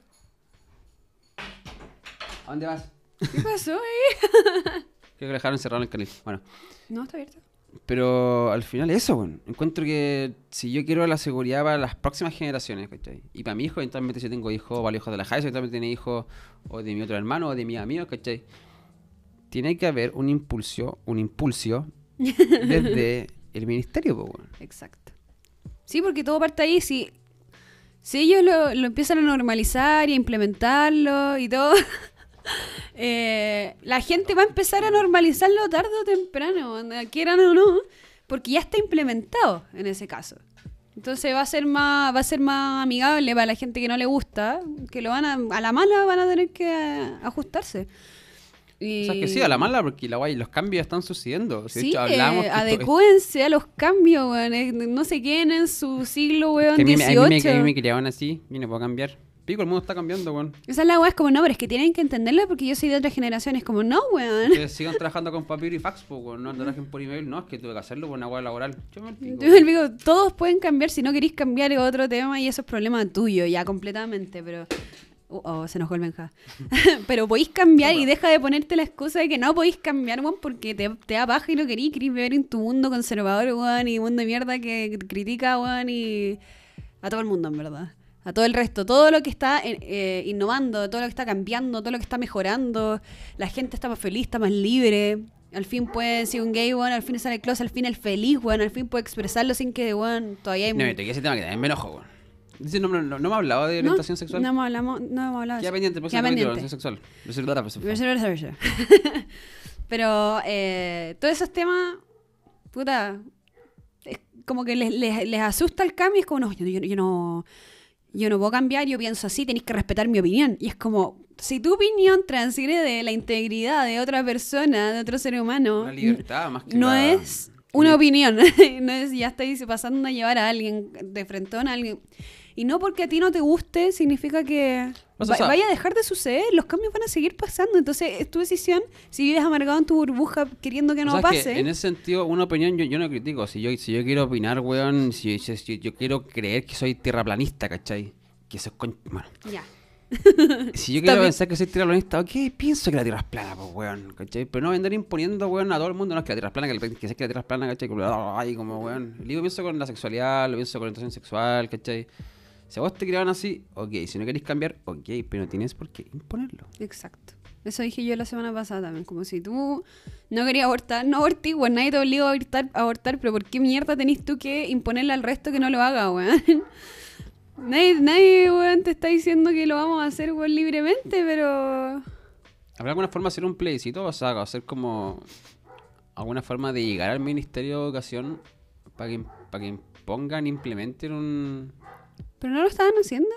¿A dónde vas? ¿Qué pasó ahí? [LAUGHS] Creo que lo dejaron encerrado en el canal. Bueno. No, está abierto. Pero al final eso, weón. Encuentro que si yo quiero la seguridad para las próximas generaciones, ¿cachai? Y para mi hijo, eventualmente si tengo hijos, para los hijos de la Jai, si eventualmente tiene hijos, o de mi otro hermano, o de mi amigo, ¿cachai? Tiene que haber un impulso, un impulso [LAUGHS] desde el ministerio, pues, weón. Exacto. Sí, porque todo parte ahí. Si, si ellos lo, lo empiezan a normalizar y a implementarlo y todo, [LAUGHS] eh, la gente va a empezar a normalizarlo tarde o temprano, quieran o no, porque ya está implementado en ese caso. Entonces va a ser más, va a ser más amigable para la gente que no le gusta, que lo van a, a la mala van a tener que eh, ajustarse. Y... O sea, que sí, a la mala, porque la guay, los cambios están sucediendo. Si de Sí, hecho, hablábamos eh, que adecúense a los cambios, weón. No se queden en su siglo, weón, que a mí, me- a mí 18. me, a mí me criaban así, y no puedo cambiar. Pico, el mundo está cambiando, weón. Esa es la weá, es como, no, pero es que tienen que entenderlo porque yo soy de otra generación. Es como, no, weón. Ustedes sigan trabajando con papiro y fax, weón. No trabajen por email. No, es que tuve que hacerlo por una guay laboral. Yo me pico, Yo digo, todos pueden cambiar, si no queréis cambiar es otro tema y eso es problema tuyo, ya completamente, pero... Uh, oh, se nos el Benja. [LAUGHS] pero podéis cambiar y deja de ponerte la excusa de que no podéis cambiar, weón, porque te, te da paja y no querís, querís vivir en tu mundo conservador, weón, y mundo de mierda que critica, weón, y a todo el mundo, en verdad. A todo el resto, todo lo que está eh, eh, innovando, todo lo que está cambiando, todo lo que está mejorando, la gente está más feliz, está más libre. Al fin puede ser un gay, weón, al fin sale el closet, al fin el feliz, weón, al fin puede expresarlo sin que, weón, todavía hay... No, toqué ese tema que también me enojo, weón. Dice, no, no, no, no me ha hablado de No, orientación sexual. No hemos hablado, no hemos hablado Queda pendiente, próximo capítulo, orientación sexual. [LAUGHS] Pero eh, todos esos temas, puta, es como que les, les- les asusta el cambio. y Es como, no, yo, yo- yo no, yo no puedo cambiar, yo pienso así, tenéis que respetar mi opinión. Y es como, si tu opinión transgrede la integridad de otra persona, de otro ser humano, Una libertad más que no la- es una opinión. [LAUGHS] no es ya estáis pasando a llevar a alguien de frentón a alguien. Y no porque a ti no te guste, significa que O sea, va- vaya a dejar de suceder. Los cambios van a seguir pasando. Entonces, es tu decisión. Si vives amargado en tu burbuja queriendo que no O sea, pase. que en ese sentido, una opinión yo, yo no critico. Si yo, si yo quiero opinar, weón, si, si- si yo quiero creer que soy terraplanista, ¿cachai? Que eso es con... Bueno, Ya. [LAUGHS] si yo quiero También- pensar que soy terraplanista, ok, pienso que la Tierra es plana, pues, weón, ¿cachai? Pero no andar imponiendo, weón, a todo el mundo, no es que la Tierra es plana, que, el- que sé que la Tierra es plana, ¿cachai? Como, Ay, como, weón. Y Lo pienso con la sexualidad, lo pienso con la orientación sexual, ¿cachai? Si a vos te creaban así, ok. Si no queréis cambiar, ok, pero no tienes por qué imponerlo. Exacto. Eso dije yo la semana pasada también. Como si tú no querías abortar, no abortí, weón. Nadie te obliga a abortar, a abortar, pero ¿por qué mierda tenés tú que imponerle al resto que no lo haga, weón? [LAUGHS] Nadie, nadie, weón, te está diciendo que lo vamos a hacer, weón, libremente, pero... ¿Habrá alguna forma de hacer un plebiscito? O sea, hacer como alguna forma de llegar al Ministerio de Educación para que, para que impongan, implementen un... ¿Pero no lo estaban haciendo?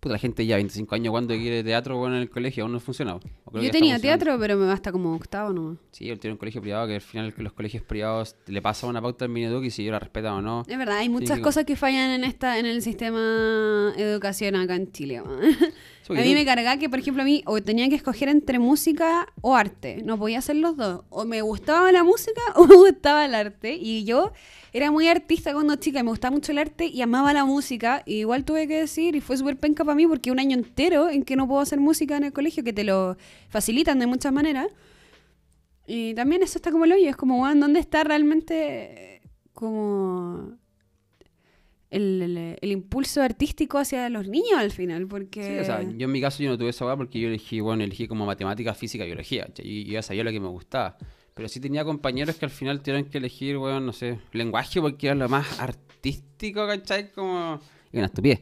Puta, la gente ya 25 años cuando quiere teatro bueno, en el colegio aún no que Yo tenía teatro, pero me basta como octavo nomás. Sí, él tiene un colegio privado que al final los colegios privados le pasa una pauta al Mineduc y si yo la respetan o no. Es verdad, hay muchas sí. cosas que fallan en esta en el sistema educación acá en Chile. a mí me cargaba que, por ejemplo, a mí o tenía que escoger entre música o arte. No podía hacer los dos. O me gustaba la música [LAUGHS] o me gustaba el arte. Y yo era muy artista cuando chica. Me gustaba mucho el arte y amaba la música. Y igual tuve que decir, y fue súper penca para mí porque un año entero en que no puedo hacer música en el colegio, que te lo facilitan de muchas maneras. Y también eso está como el hoyo. Es como, ¿dónde está realmente como el, el- impulso artístico hacia los niños al final? Porque... Sí, o sea, yo en mi caso yo no tuve esa weá porque yo elegí, bueno, elegí como matemática, física y biología. ¿cachai? Y yo ya sabía lo que me gustaba. Pero sí tenía compañeros que al final tuvieron que elegir, weón, no sé, lenguaje porque era lo más artístico, ¿cachai? Como. Y una estupidez.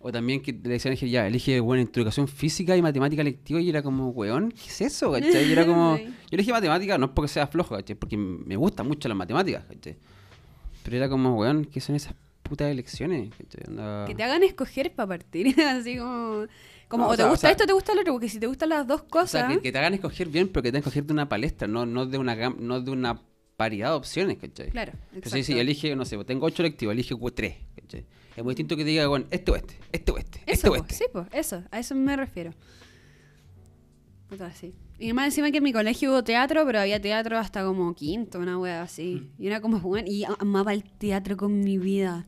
O también que le decían, ya, elige, bueno, educación física y matemática lectiva y era como, weón, ¿qué es eso, cachai? Y era como. [LAUGHS] Yo elegí matemática no es porque sea flojo, ¿cachai? Porque me gustan mucho las matemáticas, ¿cachai? Pero era como, weón, ¿qué son esas putas elecciones? ¿cachai? Onda- Que te hagan escoger para partir. [LAUGHS] Así como. Como, No, o, o te o gusta sea- esto o te gusta lo otro. Porque si te gustan las dos O cosas. sea, que, que te hagan escoger bien, pero que te hagan escoger de una palestra, no, no de una no de una paridad de opciones, ¿cachai? Claro. Pero sí, sí, elige, no sé, tengo ocho electivos, elige tres, ¿cachai? Es muy distinto que te diga, bueno, este o este, este o este, este Eso, o po, este. sí, pues, eso, a eso me refiero. Puta, sí. Y más encima que en mi colegio hubo teatro, pero había teatro hasta como quinto, una wea así. Mm. Y era como, bueno, y amaba el teatro con mi vida.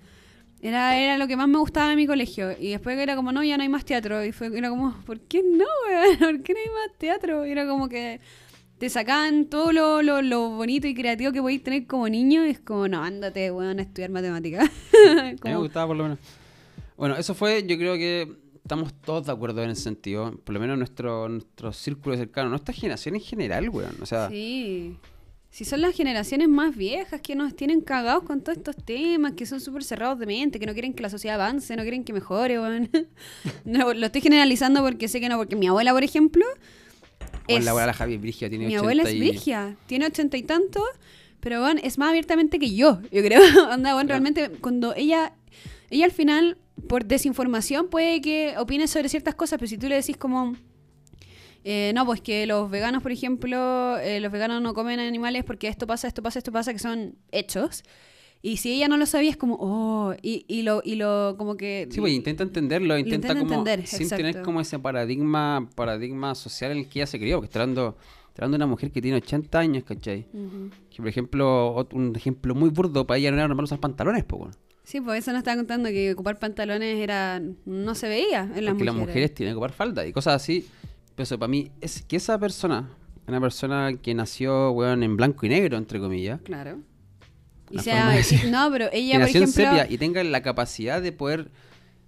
Era, era lo que más me gustaba de mi colegio. Y después era como, no, ya no hay más teatro. Y fue, era como, ¿por qué no, weón? [LAUGHS] ¿Por qué no hay más teatro? Y era como que te sacaban todo lo, lo, lo bonito y creativo que podéis tener como niño. Y es como, no, ándate, weón, a estudiar matemáticas. [LAUGHS] Me gustaba por lo menos. Bueno, eso fue, yo creo que estamos todos de acuerdo en ese sentido, por lo menos nuestro, nuestro círculo cercano, nuestra generación en general, weón. O sea, Sí. Si son las generaciones más viejas que nos tienen cagados con todos estos temas, que son súper cerrados de mente, que no quieren que la sociedad avance, no quieren que mejore, weón. [LAUGHS] No, lo estoy generalizando porque sé que no, porque mi abuela, por ejemplo, bueno, es- la abuela la Javi Brigia tiene mi 80 abuela es y- brigia, tiene ochenta y tanto, pero bueno, es más abiertamente que yo, yo creo. [LAUGHS] Onda, bueno, realmente cuando ella, ella al final, por desinformación, puede que opine sobre ciertas cosas, pero si tú le decís como, eh, no, pues que los veganos, por ejemplo, eh, los veganos no comen animales porque esto pasa, esto pasa, esto pasa, que son hechos. Y si ella no lo sabía, es como, oh, y, y lo, y lo, como que... Sí, pues intenta entenderlo, intenta intenta como entender, sin tener exacto. como ese paradigma, paradigma social en el que ella se crió, porque está hablando, está hablando de una mujer que tiene 80 años, ¿cachai? Ujú. Que por ejemplo, un ejemplo muy burdo para ella no era normal usar pantalones, pues. Sí, pues eso nos estaba contando que ocupar pantalones era no se veía en las Porque mujeres. las mujeres tienen que ocupar falda y cosas así. Pero eso para mí es que esa persona, una persona que nació, weón, en blanco y negro, entre comillas, Claro. Y sea, de no, pero ella, por ejemplo, sepia y tenga la capacidad de poder,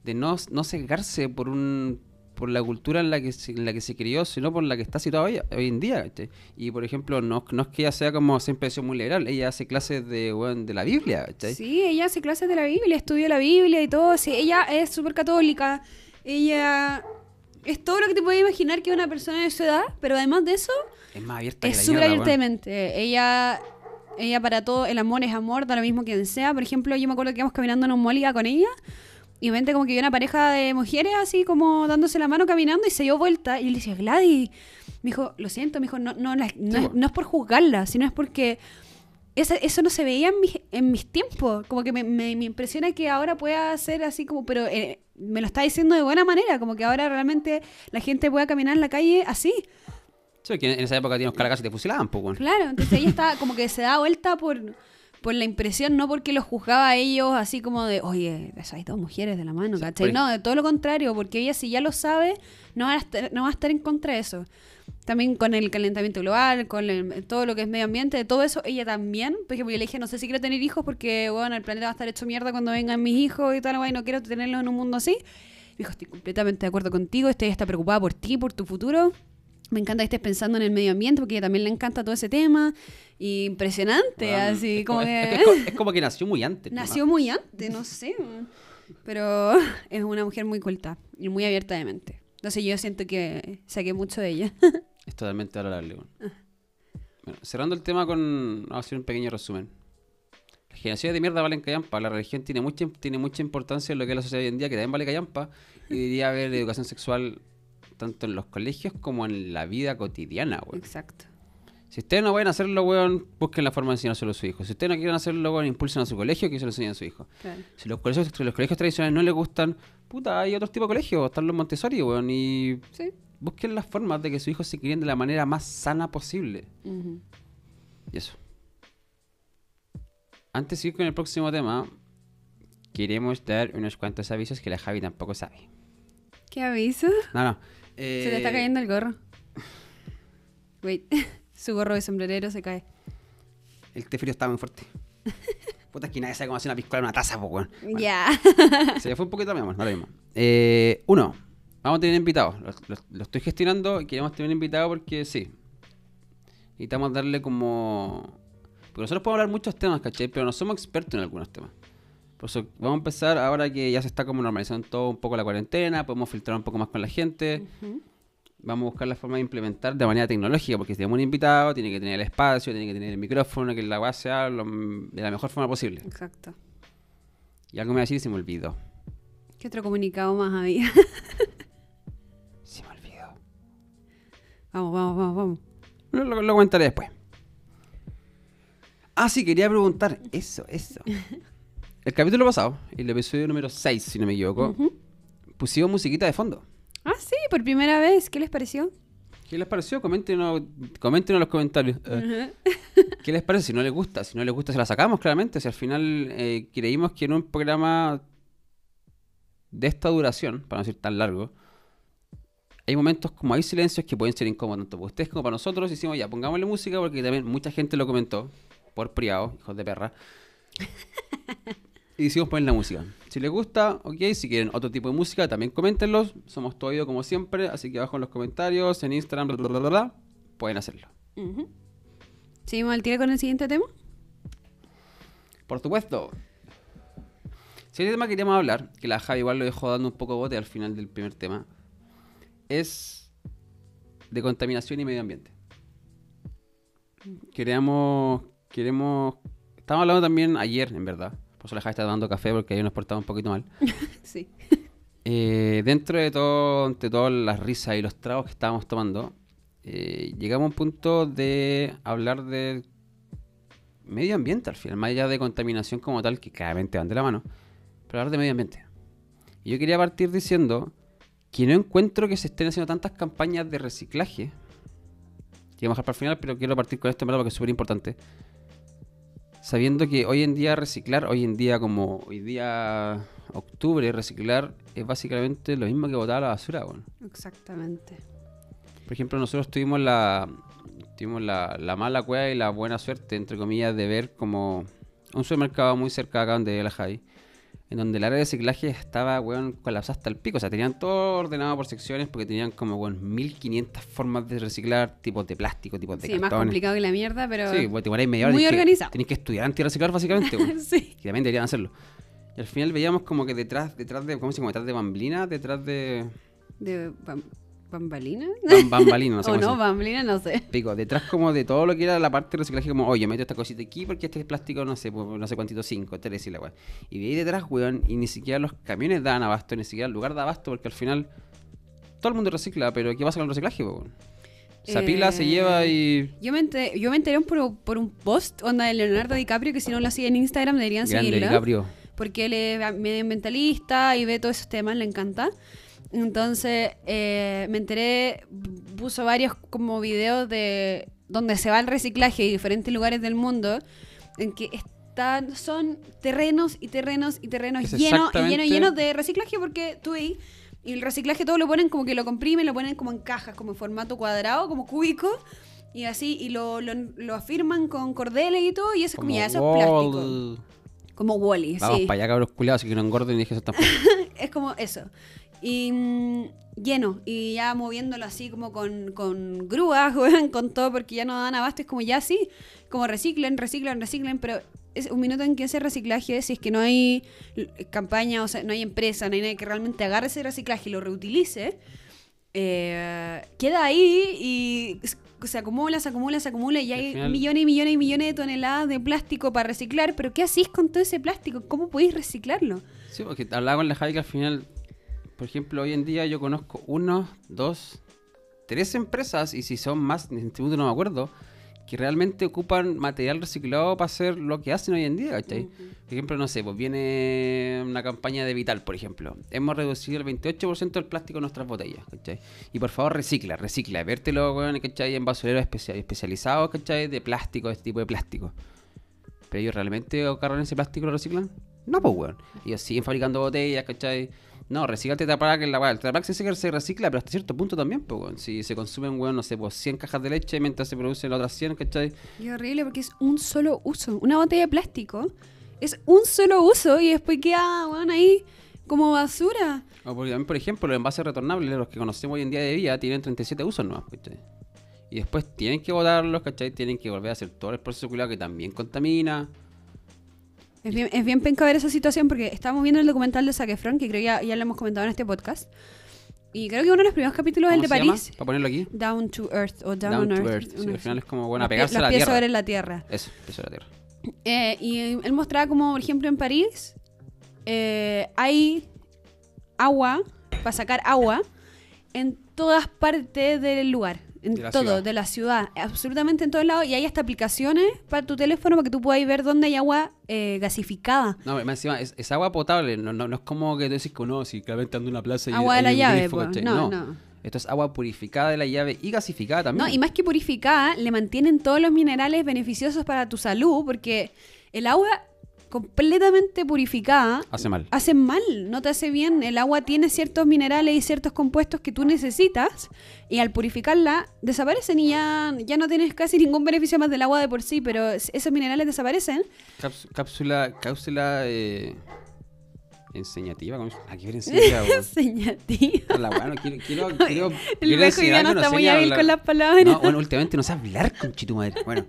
de no, no cegarse por un por la cultura en la que se, en la que se crió, sino por la que está situada hoy, hoy en día. ¿cachai? Y por ejemplo, no, no es que ella sea como siempre ha sido muy liberal, ella hace clases de, weón, de la Biblia, ¿cachai? sí, ella hace clases de la Biblia, estudia la Biblia y todo. Sí, ella es súper católica. Ella es todo lo que te puedes imaginar que una persona de su edad, pero además de eso, Es más abierta es súper abierta de mente. Ella, ella para todo, el amor es amor, da lo mismo quien sea. Por ejemplo, yo me acuerdo que íbamos caminando en un mall con ella y de repente como que vi una pareja de mujeres así como dándose la mano caminando y se dio vuelta y le decía, Gladys, me dijo, lo siento, me dijo, no, no, no, es, no es por juzgarla, sino es porque esa- eso no se veía en mis, en mis tiempos. Como que me, me- me impresiona que ahora pueda ser así como, pero eh, me lo está diciendo de buena manera, como que ahora realmente la gente pueda caminar en la calle así. Sí, que en esa época teníamos cargas y te fusilaban, pues, weón. Claro, entonces ella [LAUGHS] está como que se da vuelta por, por la impresión, no porque los juzgaba a ellos así como de, oye, eso hay dos mujeres de la mano, Sí, ¿cachai? por- No, de todo lo contrario, porque ella si ya lo sabe, no va a estar, no va a estar en contra de eso. También con el calentamiento global, con el- todo lo que es medio ambiente, todo eso, ella también, por ejemplo, yo le dije, no sé si quiero tener hijos porque, bueno, el planeta va a estar hecho mierda cuando vengan mis hijos y tal, bueno, no quiero tenerlos en un mundo así. Me dijo, estoy completamente de acuerdo contigo, estoy está preocupada por ti, por tu futuro. Me encanta que estés pensando en el medio ambiente porque a ella también le encanta todo ese tema. Y impresionante, Weón, así es como es- que... es, como- es como que nació muy antes. nomás. Nació muy antes, no sé. Pero es una mujer muy culta y muy abierta de mente. Entonces yo siento que saqué mucho de ella. [LAUGHS] Es totalmente valorable. weón. Bueno, cerrando el tema con. Vamos a hacer un pequeño resumen. Las generaciones de mierda valen callampa. La religión tiene mucha, tiene mucha importancia en lo que es la sociedad hoy en día, que también vale callampa. Y debería haber educación sexual tanto en los colegios como en la vida cotidiana, weón. Exacto. Si ustedes no pueden hacerlo, weón, busquen la forma de enseñárselo a su hijo. Si ustedes no quieren hacerlo, weón, impulsen a su colegio que se lo enseñen a su hijo. Claro. Si los colegios, los colegios tradicionales no les gustan, puta, hay otros tipos de colegios. Están los Montessori, weón, y Sí. busquen las formas de que su hijo se críen de la manera más sana posible. Ujú. Y eso. Antes de ir con el próximo tema, queremos dar unos cuantos avisos que la Javi tampoco sabe. ¿Qué aviso? No, no. Se te está Eh, cayendo el gorro. Wait. [LAUGHS] Su gorro de sombrerero se cae. El té frío está muy fuerte. Puta, es que nadie sabe cómo hacer una piscola en una taza, pues. Bueno, Ya. [LAUGHS] Se fue un poquito, mi amor, no lo mismo. Eh, uno, vamos a tener invitados. Lo, lo- lo estoy gestionando y queremos tener un invitado porque sí. necesitamos darle como... Porque nosotros podemos hablar muchos temas, ¿cachai? Pero no somos expertos en algunos temas. Por eso vamos a empezar ahora que ya se está como normalizando todo un poco la cuarentena, podemos filtrar un poco más con la gente. Ujú. Vamos a buscar la forma de implementar de manera tecnológica, porque si tenemos un invitado, tiene que tener el espacio, tiene que tener el micrófono, que la base sea lo- de la mejor forma posible. Exacto. Y algo me va a decir y se me olvidó. ¿Qué otro comunicado más había? [LAUGHS] Se me olvidó. vamos, vamos, vamos, vamos. Lo, lo- comentaré después. Ah, sí, quería preguntar. Eso, eso. [LAUGHS] El capítulo pasado, el episodio número 6, si no me equivoco, Ujú. pusimos musiquita de fondo. Ah, sí, por primera vez. ¿Qué les pareció? ¿Qué les pareció? Coméntenos, coméntenos en los comentarios. Eh. ¿Qué les parece? Si no les gusta, si no les gusta, se la sacamos claramente. Si al final eh, creímos que en un programa de esta duración, para no decir tan largo, hay momentos como hay silencios que pueden ser incómodos tanto para ustedes como para nosotros. Y decimos, ya, pongámosle música porque también mucha gente lo comentó por privado, hijos de perra. [LAUGHS] y decidimos poner la música. Si les gusta, ok. Si quieren otro tipo de música, también coméntenlos. Somos todo oído como siempre. Así que abajo en los comentarios, en Instagram, bla, bla, bla, bla, bla, pueden hacerlo. ¿Seguimos al tiro con el siguiente tema? Por supuesto. Si hay un tema que queríamos hablar, que la Javi igual lo dejó dando un poco bote al final del primer tema, es de contaminación y medio ambiente. Queremos, queremos, estábamos hablando también ayer, en verdad, por eso la Javi está dando café porque ayer nos portamos un poquito mal. [LAUGHS] Sí. Eh, dentro de todo, de todas las risas y los tragos que estábamos tomando, eh, llegamos a un punto de hablar de medio ambiente al final, más allá de contaminación como tal, que claramente van de la mano, pero hablar de medio ambiente. Y yo quería partir diciendo que no encuentro que se estén haciendo tantas campañas de reciclaje. Que vamos a dejar para el final, pero quiero partir con esto en verdad porque es súper importante. Sabiendo que hoy en día reciclar, hoy en día como hoy día octubre, reciclar es básicamente lo mismo que botar a la basura. weón. Exactamente. Por ejemplo, nosotros tuvimos la tuvimos la, la mala cueva y la buena suerte, entre comillas, de ver como un supermercado muy cerca de acá donde la Javi, en donde el área de reciclaje estaba, weón, colapsada hasta el pico. O sea, tenían todo ordenado por secciones porque tenían como, weón, 1500 formas de reciclar, tipos de plástico, tipos de Sí, más cartones. complicado que la mierda, pero... Sí, weón, te demoráis media hora. muy organizado. Tenés que estudiar antirreciclar, básicamente, weón. [LAUGHS] sí. que también deberían hacerlo. Y al final veíamos como que detrás, detrás de, ¿cómo se llama? Detrás de bamblina, detrás de ¿De bambalina? bam- bambalina, [LAUGHS] no sé o no, se- bambalina, no sé. Pico, detrás como de todo lo que era la parte de reciclaje, como, oye, meto esta cosita aquí porque este es plástico, no sé, pues, no sé cuántito, 5, 3 y la weá. Y veía ahí detrás, weón, y ni siquiera los camiones daban abasto, ni siquiera el lugar da abasto, porque al final todo el mundo recicla, pero ¿qué pasa con el reciclaje, weón? Se Eh, lleva y... Yo me enteré, yo me enteré por, por un post onda de Leonardo DiCaprio, que si no lo siguen en Instagram deberían Grande, seguirlo. DiCaprio. Porque él es medioambientalista y ve todos esos temas, le encanta. Entonces eh, me enteré, puso varios como videos de donde se va el reciclaje y diferentes lugares del mundo, en que están, son terrenos y terrenos y terrenos Es llenos y llenos llenos de reciclaje porque tú ahí y el reciclaje todo lo ponen como que lo comprimen, lo ponen como en cajas, como en formato cuadrado, como cúbico. Y así, y lo, lo, lo afirman con cordeles y todo, y eso es como, ya, eso es plástico. Como Wally, Vamos sí. para allá, cabros culiados, así que no engorden y dejen eso tampoco. [LAUGHS] Es como eso. Y mm, lleno, y ya moviéndolo así como con, con grúas, [LAUGHS] weón, con todo, porque ya no dan abasto. Es como ya sí, como reciclen, reciclen, reciclen, pero es un minuto en que ese reciclaje, si es que no hay campaña, o sea, no hay empresa, no hay nadie que realmente agarre ese reciclaje y lo reutilice, eh, queda ahí y se acumula, se acumula, se acumula y hay final- millones y millones y millones de toneladas de plástico para reciclar. Pero ¿qué hacís con todo ese plástico? ¿Cómo podéis reciclarlo? Sí, porque hablaba con la Javi que al final, por ejemplo, hoy en día yo conozco uno, dos, tres empresas, y si son más, en este momento no me acuerdo, que realmente ocupan material reciclado para hacer lo que hacen hoy en día, ¿cachai? Por ejemplo, no sé, pues viene una campaña de Vital, por ejemplo. Hemos reducido el 28% del plástico en nuestras botellas, ¿cachai? Y por favor, recicla, recicla. Vértelo, weón, ¿cachai? En basureros especia- especializados, ¿cachai? De plástico, de este tipo de plástico. ¿Pero ellos realmente agarran ese plástico y lo reciclan? No, pues, weón. Ellos siguen fabricando botellas, ¿cachai? No, recicla el Tetra que es la weá. El Tetra Pak sí se se recicla, pero hasta cierto punto también, pues, weón. Si se consumen, weón, no sé, pues 100 cajas de leche mientras se producen las otras 100, ¿cachai? Y horrible porque es un solo uso. Una botella de plástico es un solo uso y después queda, bueno, ahí como basura. O porque también, por ejemplo, los envases retornables, los que conocemos hoy en día de vida, tienen 37 usos nomás, ¿cachai? Y después tienen que botarlos, ¿cachai? Tienen que volver a hacer todo el proceso cuidado que también contamina. Es bien, es bien penca ver esa situación porque estábamos viendo el documental de Zac Efron, que creo ya, ya lo hemos comentado en este podcast. Y creo que uno de los primeros capítulos es el de ¿Cómo se llama? París. Para ponerlo aquí. Down to Earth o Down, Down on to Earth. Earth. Sí, al final es como, bueno, apegarse a la tierra. sobre la tierra. Eso, pies sobre la tierra. Eh, y él mostraba como, por ejemplo, en París eh, hay agua, para sacar agua, en todas partes del lugar. En De todo, ciudad. de la ciudad, absolutamente en todos lados. Y hay hasta aplicaciones para tu teléfono para que tú puedas ver dónde hay agua eh, gasificada. No, encima, es, es agua potable. No, no, no es como que tú decís que no, si claramente ando en una plaza y Agua de la llave, grifo, pues. No, no. Esto es agua purificada de la llave y gasificada también. No, y más que purificada, le mantienen todos los minerales beneficiosos para tu salud, porque el agua completamente purificada Hace mal. hace mal, no te hace bien. El agua tiene ciertos minerales y ciertos compuestos que tú necesitas y al purificarla desaparecen y ya, ya no tienes casi ningún beneficio más del agua de por sí, pero es- esos minerales desaparecen. Cáps- cápsula, cápsula eh, enseñativa. Ah, [LAUGHS] enseñativa. La weá, no quiero, quiero, [LAUGHS] El quiero, viejo quiero ya no está muy hábil con las palabras. No, bueno, últimamente no sé hablar con tu madre. Bueno,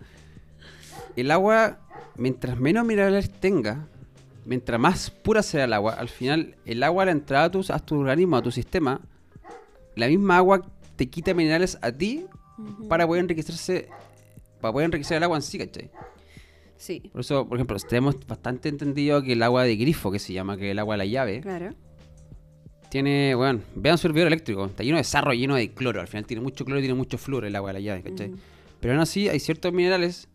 el agua, mientras menos minerales tenga, mientras más pura sea el agua, al final, el agua, la entrada a tu, a tu organismo, a tu sistema, la misma agua te quita minerales a ti para poder enriquecerse, para poder enriquecer el agua en sí, ¿cachai? Sí, Por eso, por ejemplo, tenemos bastante entendido que el agua de grifo, que se llama, que es el agua de la llave, claro. tiene, bueno, vean su hervidor eléctrico, está lleno de sarro, lleno de cloro, al final tiene mucho cloro y tiene mucho flúor el agua de la llave, ¿cachai? Pero aún así hay ciertos minerales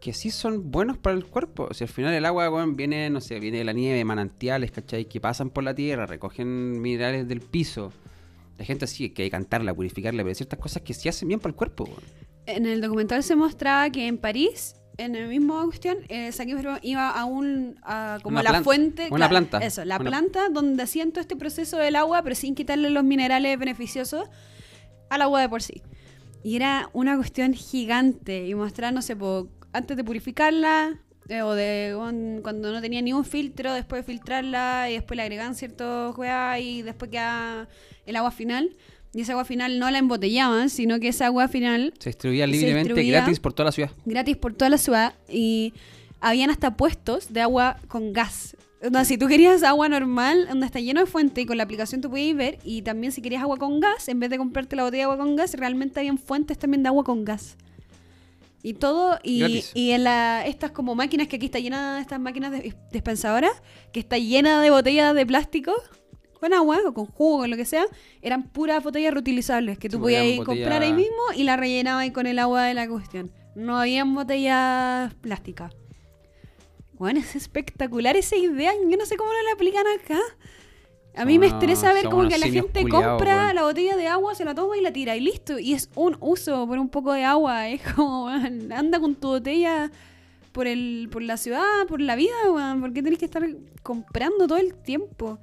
que sí son buenos para el cuerpo. O sea, al final el agua, weón, viene, no sé, viene de la nieve, manantiales, ¿cachai? Que pasan por la tierra, recogen minerales del piso. La gente sí, que hay que cantarla, purificarla, pero hay ciertas cosas que sí hacen bien para el cuerpo, weón. En el documental se mostraba que en París, en la misma cuestión, eh, iba a un, a como Una la plan- fuente. una planta. Eso, la Una- planta donde hacían todo este proceso del agua, pero sin quitarle los minerales beneficiosos al agua de por sí. Y era una cuestión gigante. Y mostrar, no sé, po, antes de purificarla, eh, o de un- cuando no tenía ni un filtro, después de filtrarla, y después le agregaban ciertos weá, y después queda el agua final. Y esa agua final no la embotellaban, sino que esa agua final Se distribuía Se libremente distribuía- gratis por toda la ciudad. gratis por toda la ciudad y habían hasta puestos de agua con gas. Onda, si tú querías agua normal, donde está lleno de fuente y con la aplicación tú podías ver, y también si querías agua con gas, en vez de comprarte la botella de agua con gas, realmente habían fuentes también de agua con gas. Y todo, y, y en la, estas como máquinas que aquí está llena estas máquinas de- dispensadoras, que está llena de botellas de plástico con agua o con jugo, con lo que sea, eran puras botellas reutilizables que tú Sí, podías comprar ahí mismo y la rellenabas con el agua de la cuestión. No habían botellas plásticas. Bueno, es espectacular esa idea. Yo no sé cómo no la aplican acá. A mí me estresa ver como que la gente culiados, compra la botella de agua, se la toma y la tira y listo. Y es un uso por un poco de agua. [LAUGHS] Es como, weón, anda con tu botella por el por la ciudad, por la vida, weón. ¿Por qué tenés que estar comprando todo el tiempo?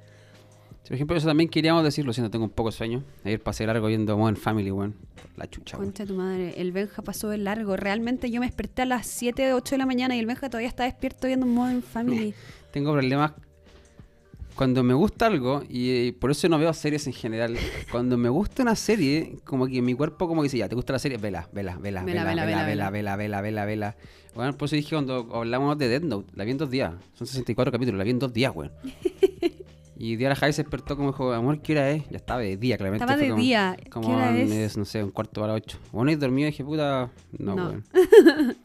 Por ejemplo, eso también queríamos decirlo, siento tengo un poco de sueño. Ayer pasé largo viendo Modern Family, weón. La chucha, weón. Concha tu madre, el Benja pasó de largo. Realmente yo me desperté a las 7, 8 de la mañana y el Benja todavía está despierto viendo Modern Family. [LAUGHS] Tengo problemas cuando me gusta algo, y eh, por eso no veo series en general. Cuando me gusta una serie, como que mi cuerpo como que dice, ya, ¿te gusta la serie? Vela, vela, vela, Vela, vela, vela, vela, vela, vela, vela, vela. Bueno, por eso dije cuando hablamos de Death Note, la vi en dos días. Son 64 capítulos, la vi en dos días, weón. [LAUGHS] Y Javi se despertó como dijo, amor, ¿qué hora es? Ya estaba de día, claramente. Estaba de como- día. Como ¿Qué hora es, no sé, un cuarto para ocho. Bueno, y dormido y dije, puta, no, No. weón. [LAUGHS]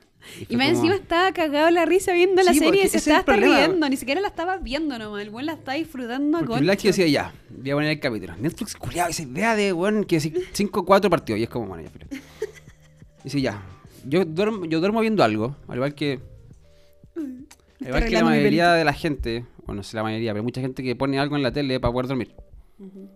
Y Y más como- encima estaba cagado la risa viendo la serie y se estaba hasta riendo. Ni siquiera la estaba viendo nomás. El buen la está disfrutando a. Blacky decía, ya, voy a poner el capítulo. Netflix, culiado, esa idea de, weón, que 5 o 4 partidos. Y es como, bueno, ya, filo. [LAUGHS] Dice, ya, yo duermo, yo duermo viendo algo, al igual que... Al igual que la mayoría de la gente, bueno, no sé la mayoría, pero mucha gente que pone algo en la tele para poder dormir.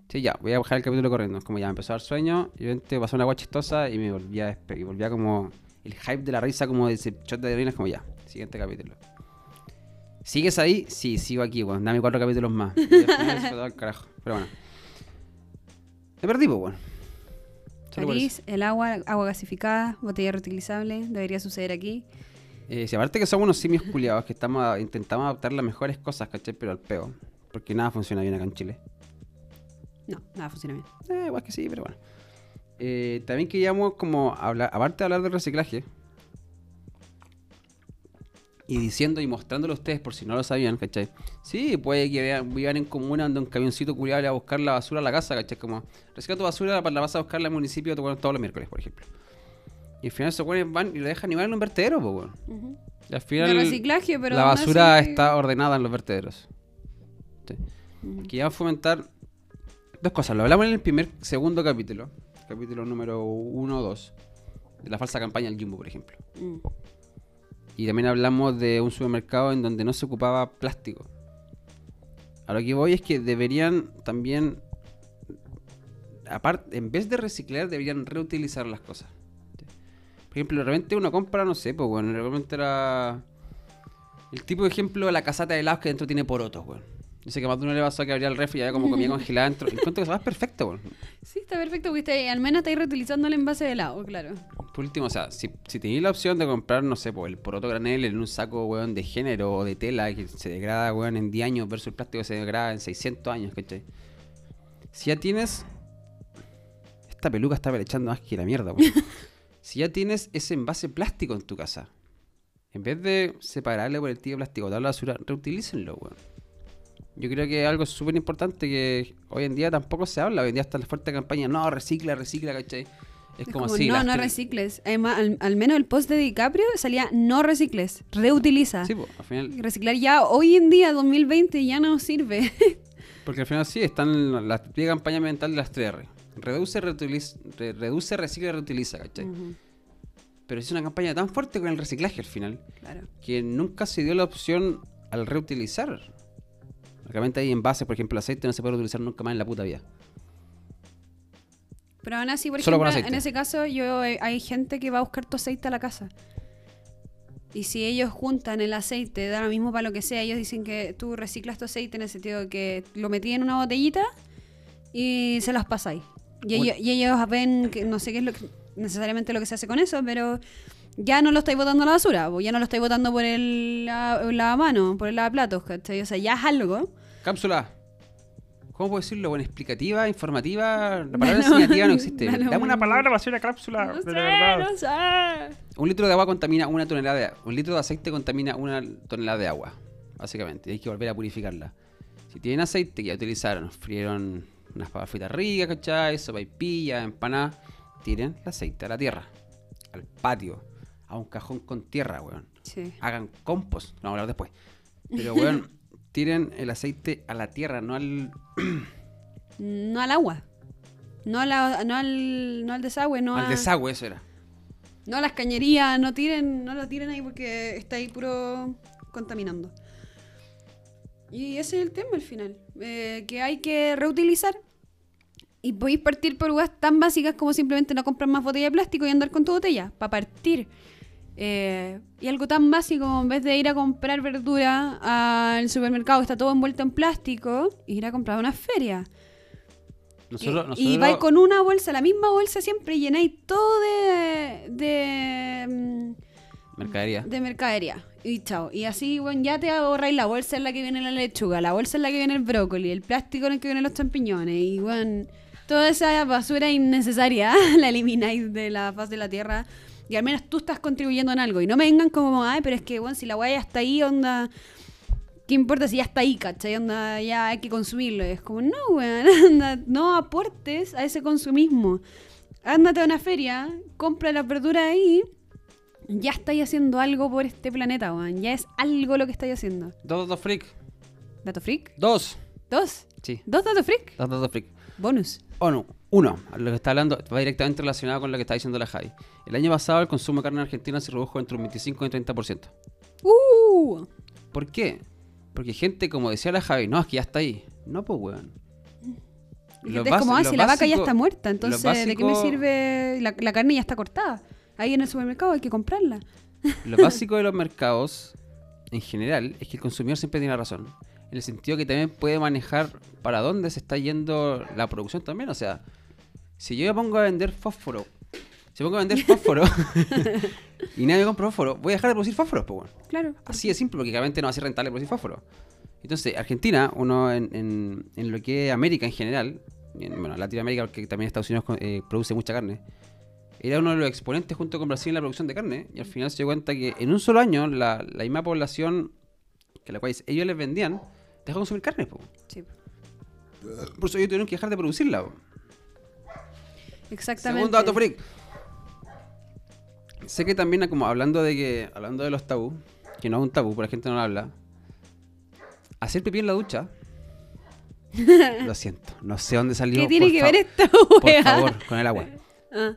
Sí, ya, voy a bajar el capítulo corriendo. Es como ya, me empezó a dar sueño, y de repente pasó una agua chistosa y me volvía a y volvía como el hype de la risa, como de ese shot de adrenalina, es como ya, siguiente capítulo. ¿Sigues ahí? Sí, sigo aquí, weón. Dame cuatro capítulos más. Y al carajo. Pero bueno. Me perdí, pues, por París, el agua, agua gasificada, botella reutilizable. Debería suceder aquí. Eh, si aparte que somos unos simios culiados que estamos a- intentamos adaptar las mejores cosas, ¿cachai? Pero al peo. Porque nada funciona bien acá en Chile. No, nada funciona bien. Eh, igual que sí, pero bueno. Eh, también queríamos como hablar, aparte de hablar del reciclaje, y diciendo y mostrándolo a ustedes por si no lo sabían, ¿cachai? Sí, puede que vean- vivan en comuna donde un camioncito culiado va a buscar la basura a la casa, ¿cachai? Como, recicla tu basura, para la vas a buscar al municipio to- todos los miércoles, por ejemplo. Y al final esos güeyes van y lo dejan igual en un vertedero, pues. Y al final De reciclaje, pero la basura está ordenada en los vertederos. Sí. Fomentar dos cosas. Lo hablamos en el primer, segundo capítulo, capítulo número 1 o 2, de la falsa campaña del Jumbo, por ejemplo. Mm. Y también hablamos de un supermercado en donde no se ocupaba plástico. A lo que voy es que deberían también, aparte, en vez de reciclar, deberían reutilizar las cosas. Por ejemplo, de repente uno compra, no sé, pues bueno, de repente era el tipo de ejemplo de la casata de helados que dentro tiene porotos, weón. Sé que más de uno le pasó que abría el refri y había como comida [LAUGHS] congelada dentro. Encuentro que es perfecto, weón. Sí, está perfecto, porque está- al menos estáis reutilizando el envase de helado, claro. Por último, o sea, si, si tenéis la opción de comprar, no sé, pues el poroto granel en un saco, weón, de género o de tela que se degrada, weón, en 10 años versus el plástico que se degrada en 600 años, ¿cachai? Si ya tienes... Esta peluca está pelechando más que la mierda, weón. [LAUGHS] si ya tienes ese envase plástico en tu casa, en vez de separarle por el de plástico, darle a la basura, reutilícenlo, weón. Yo creo que algo súper importante que hoy en día tampoco se habla. Hoy en día está la fuerte campaña, no, recicla, recicla, ¿cachai? Es, Es como, si no, las no recicles. Además, al, al menos el post de DiCaprio salía no recicles, reutiliza. Sí, pues, al final, Reciclar ya hoy en día, 2020, ya no sirve. [LAUGHS] porque al final sí, están la típica campaña mental de las 3R. Reduce, reutiliza, re- reduce, recicla y reutiliza, ¿cachai? Pero es una campaña tan fuerte con el reciclaje al final, claro. que nunca se dio la opción al reutilizar. Realmente hay envases, por ejemplo, aceite no se puede reutilizar nunca más en la puta vida. Pero aún así, por Solo ejemplo, en ese caso, yo eh, hay gente que va a buscar tu aceite a la casa. Y si ellos juntan el aceite, da lo mismo para lo que sea, ellos dicen que tú reciclas tu aceite en el sentido de que lo metí en una botellita y se las pasáis. Y, ellos, y ellos ven que no sé qué es lo que- necesariamente lo que se hace con eso, pero ya no lo estáis botando a la basura, o ya no lo estáis botando por el la- el lavamano, por el lavaplatos, ¿cachai? O sea, ya es algo. Cápsula. ¿Cómo puedo decirlo? Bueno, explicativa, informativa. La [LAUGHS] palabra lo- enseñativa no existe. Dame una palabra para hacer una cápsula. No de sé, verdad. no sé. Un litro de agua contamina una tonelada de Un litro de aceite contamina una tonelada de agua. Básicamente. Y hay que volver a purificarla. Si tienen aceite que ya utilizaron, frieron unas papas fritas ricas, ¿cachai? Sopaipillas, empanadas. Tiren el aceite a la tierra. Al patio. A un cajón con tierra, weón. Sí. Hagan compost. Lo vamos a hablar después. Pero, weón, [LAUGHS] tiren el aceite a la tierra, no al. [CLEARS THROAT] No al agua. No, a la- no, al, no al desagüe, no al a, desagüe, eso era. no a las cañerías, no tiren, no lo tiren ahí porque está ahí puro contaminando. Y ese es el tema al final, eh, que hay que reutilizar. Y podéis partir por cosas tan básicas como simplemente no comprar más botella de plástico y andar con tu botella, para partir. Eh, y algo tan básico en vez de ir a comprar verdura al supermercado está todo envuelto en plástico, ir a comprar a una feria. Nosotros, y, nosotros y vais con una bolsa, la misma bolsa siempre, y llenáis todo de, de, mm, Mercadería. de mercadería. Y chao. Y así, bueno, ya te ahorráis la bolsa en la que viene la lechuga, la bolsa en la que viene el brócoli, el plástico en el que vienen los champiñones. Y bueno, toda esa basura innecesaria [LAUGHS] la elimináis de la faz de la tierra. Y al menos tú estás contribuyendo en algo. Y no me vengan como, ay, pero es que, bueno, si la weá ya está ahí, onda. ¿Qué importa si ya está ahí, cachai? Onda, ya hay que consumirlo. Y es como, no, weón, [LAUGHS] anda, no aportes a ese consumismo. Ándate a una feria, compra la verdura ahí. Ya estáis haciendo algo por este planeta, weón. Ya es algo lo que estáis haciendo. Dos datos freak. ¿Dato freak? Dos. ¿Dos? Sí. ¿Dos datos freak? Dos datos freak. Bonus. O no. Uno. Lo que está hablando va directamente relacionado con lo que está diciendo la Javi. El año pasado el consumo de carne en Argentina se redujo entre un 25 y un 30%. ¡Uh! ¿Por qué? Porque gente, como decía la Javi, no, es que ya está ahí. No, pues, weón. Lo es como, ah, si la vaca ya está muerta, entonces, ¿de qué me sirve? La, la carne ya está cortada. Ahí en el supermercado hay que comprarla. Lo básico de los mercados, en general, es que el consumidor siempre tiene razón. En el sentido que también puede manejar para dónde se está yendo la producción también. O sea, si yo me pongo a vender fósforo, si me pongo a vender [LAUGHS] fósforo [LAUGHS] y nadie compra fósforo, voy a dejar de producir fósforos, pues bueno. Claro. Así de simple, porque claramente no va a ser rentable producir fósforo. Entonces, Argentina, uno en, en- en lo que es América en general, en bueno, Latinoamérica, porque también Estados Unidos eh, produce mucha carne, era uno de los exponentes junto con Brasil en la producción de carne. Y al final se dio cuenta que en un solo año la, la misma población que la cual ellos les vendían dejó de consumir carne. po. Sí. Por eso ellos tuvieron que dejar de producirla. po. Exactamente. Segundo dato freak. Sé que también como hablando de que hablando de los tabú, que no es un tabú, pero la gente no lo habla. Hacer pipí en la ducha. [LAUGHS] lo siento, no sé dónde salió. ¿Qué tiene por que ver esta Por wea? favor, con el agua. Ah,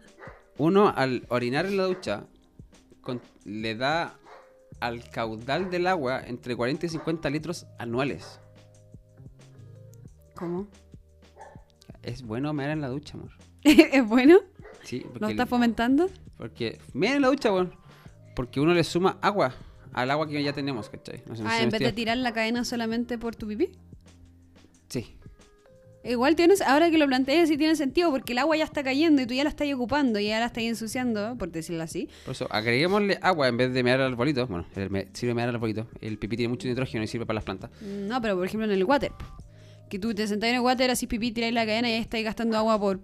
Uno al orinar en la ducha con- le da al caudal del agua entre 40 y 50 litros anuales. ¿Cómo? Es bueno mear en la ducha, amor. [LAUGHS] ¿Es bueno? Sí, porque ¿Lo está fomentando? Porque, miren en la ducha, weón. Porque uno le suma agua al agua que ya tenemos, ¿cachai? No sé, no sé Ah, en vez de tirar la cadena solamente por tu pipí. Sí. Igual tienes, ahora que lo planteé, sí tiene sentido, porque el agua ya está cayendo y tú ya la estás ocupando y ya la estás ensuciando, por decirlo así. Por eso, agreguémosle agua en vez de mear al arbolito. Bueno, el sirve mear al arbolito. El pipí tiene mucho nitrógeno y sirve para las plantas. No, pero por ejemplo en el water. Que tú te sentás en el water, así pipí, tiráis la cadena y ahí estás gastando agua por,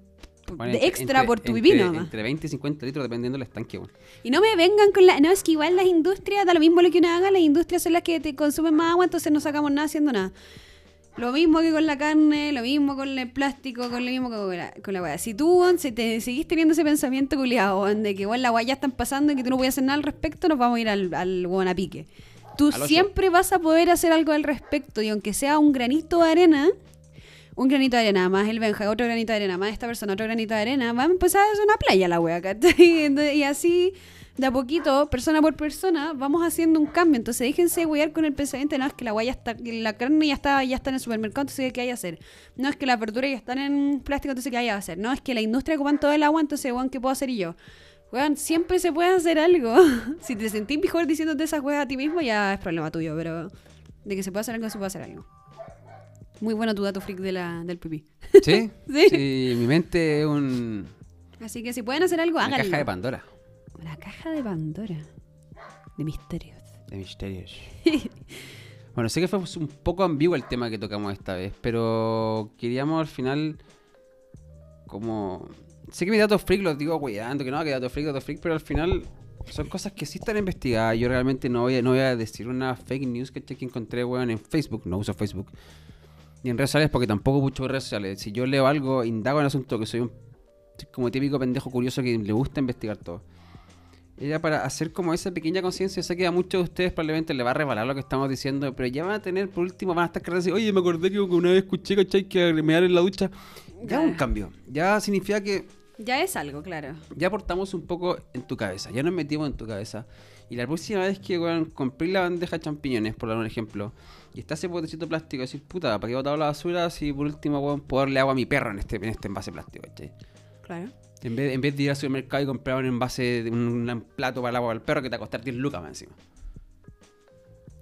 Bueno, de entre- extra entre- por tu entre- pipí nomás. Entre 20 y 50 litros dependiendo del estanque, weón. Y no me vengan con la... No, es que igual las industrias, da lo mismo lo que uno haga, las industrias son las que te consumen más agua, entonces no sacamos nada haciendo nada. Lo mismo que con la carne, lo mismo con el plástico, con lo mismo que con la, con la weá. Si tú, weón, si te seguís teniendo ese pensamiento culiado, weón, de que weón, la weá ya están pasando y que tú no puedes hacer nada al respecto, nos vamos a ir al, al weón a pique. Tú Al siempre vas a poder hacer algo al respecto y aunque sea un granito de arena, un granito de arena, más el Benja, otro granito de arena, más esta persona, otro granito de arena, va a empezar a hacer una playa la wea, ¿cachai? [LAUGHS] Y así, de a poquito, persona por persona, vamos haciendo un cambio. Entonces déjense wear con el pensamiento, no es que la wea ya está, la carne ya está, ya está en el supermercado, entonces ¿qué hay que hacer? No es que las verduras ya están en plástico, entonces ¿qué hay que hacer? No es que la industria ocupan todo el agua, entonces weón, ¿qué puedo hacer y yo? Weón, siempre se puede hacer algo. [LAUGHS] si te sentís mejor diciéndote esas weas a ti mismo, ya es problema tuyo, pero de que se puede hacer algo, se puede hacer algo. Muy bueno tu dato freak de la, del pipí. [LAUGHS] ¿Sí? Sí. mi mente es un, Así que si pueden hacer algo, una háganlo. caja de Pandora. La caja de Pandora. De misterios. De misterios. [LAUGHS] bueno, sé que fue un poco ambiguo el tema que tocamos esta vez, pero queríamos al final como... Sé que mis datos freak los digo cuidando, que no, que datos freak, datos freak, pero al final son cosas que sí están investigadas. Yo realmente no voy a, no voy a decir una fake news que, que encontré, weón, en Facebook. No uso Facebook. Ni en redes sociales porque tampoco mucho redes sociales. Si yo leo algo, indago en el asunto, que soy un como típico pendejo curioso que le gusta investigar todo. Era para hacer como esa pequeña conciencia. Sé que a muchos de ustedes probablemente le va a rebalar lo que estamos diciendo, pero ya van a tener, por último, van a estar cargando así, oye, me acordé que una vez escuché, ¿cachai? Que mear en la ducha. Ya Ya. un cambio. Ya significa que Ya es algo, claro. ya aportamos un poco en tu cabeza. Ya nos metimos en tu cabeza. Y la próxima vez que, weón, compré la bandeja de champiñones, por dar un ejemplo, y está ese botecito plástico, decir, puta, ¿para qué he botado la basura si por último, weón, puedo darle agua a mi perro en este, en este envase plástico, ¿cachai? Claro. En vez, en vez de ir al supermercado y comprar un envase, de un, un plato para el agua al perro que te va a costar 10 lucas más encima.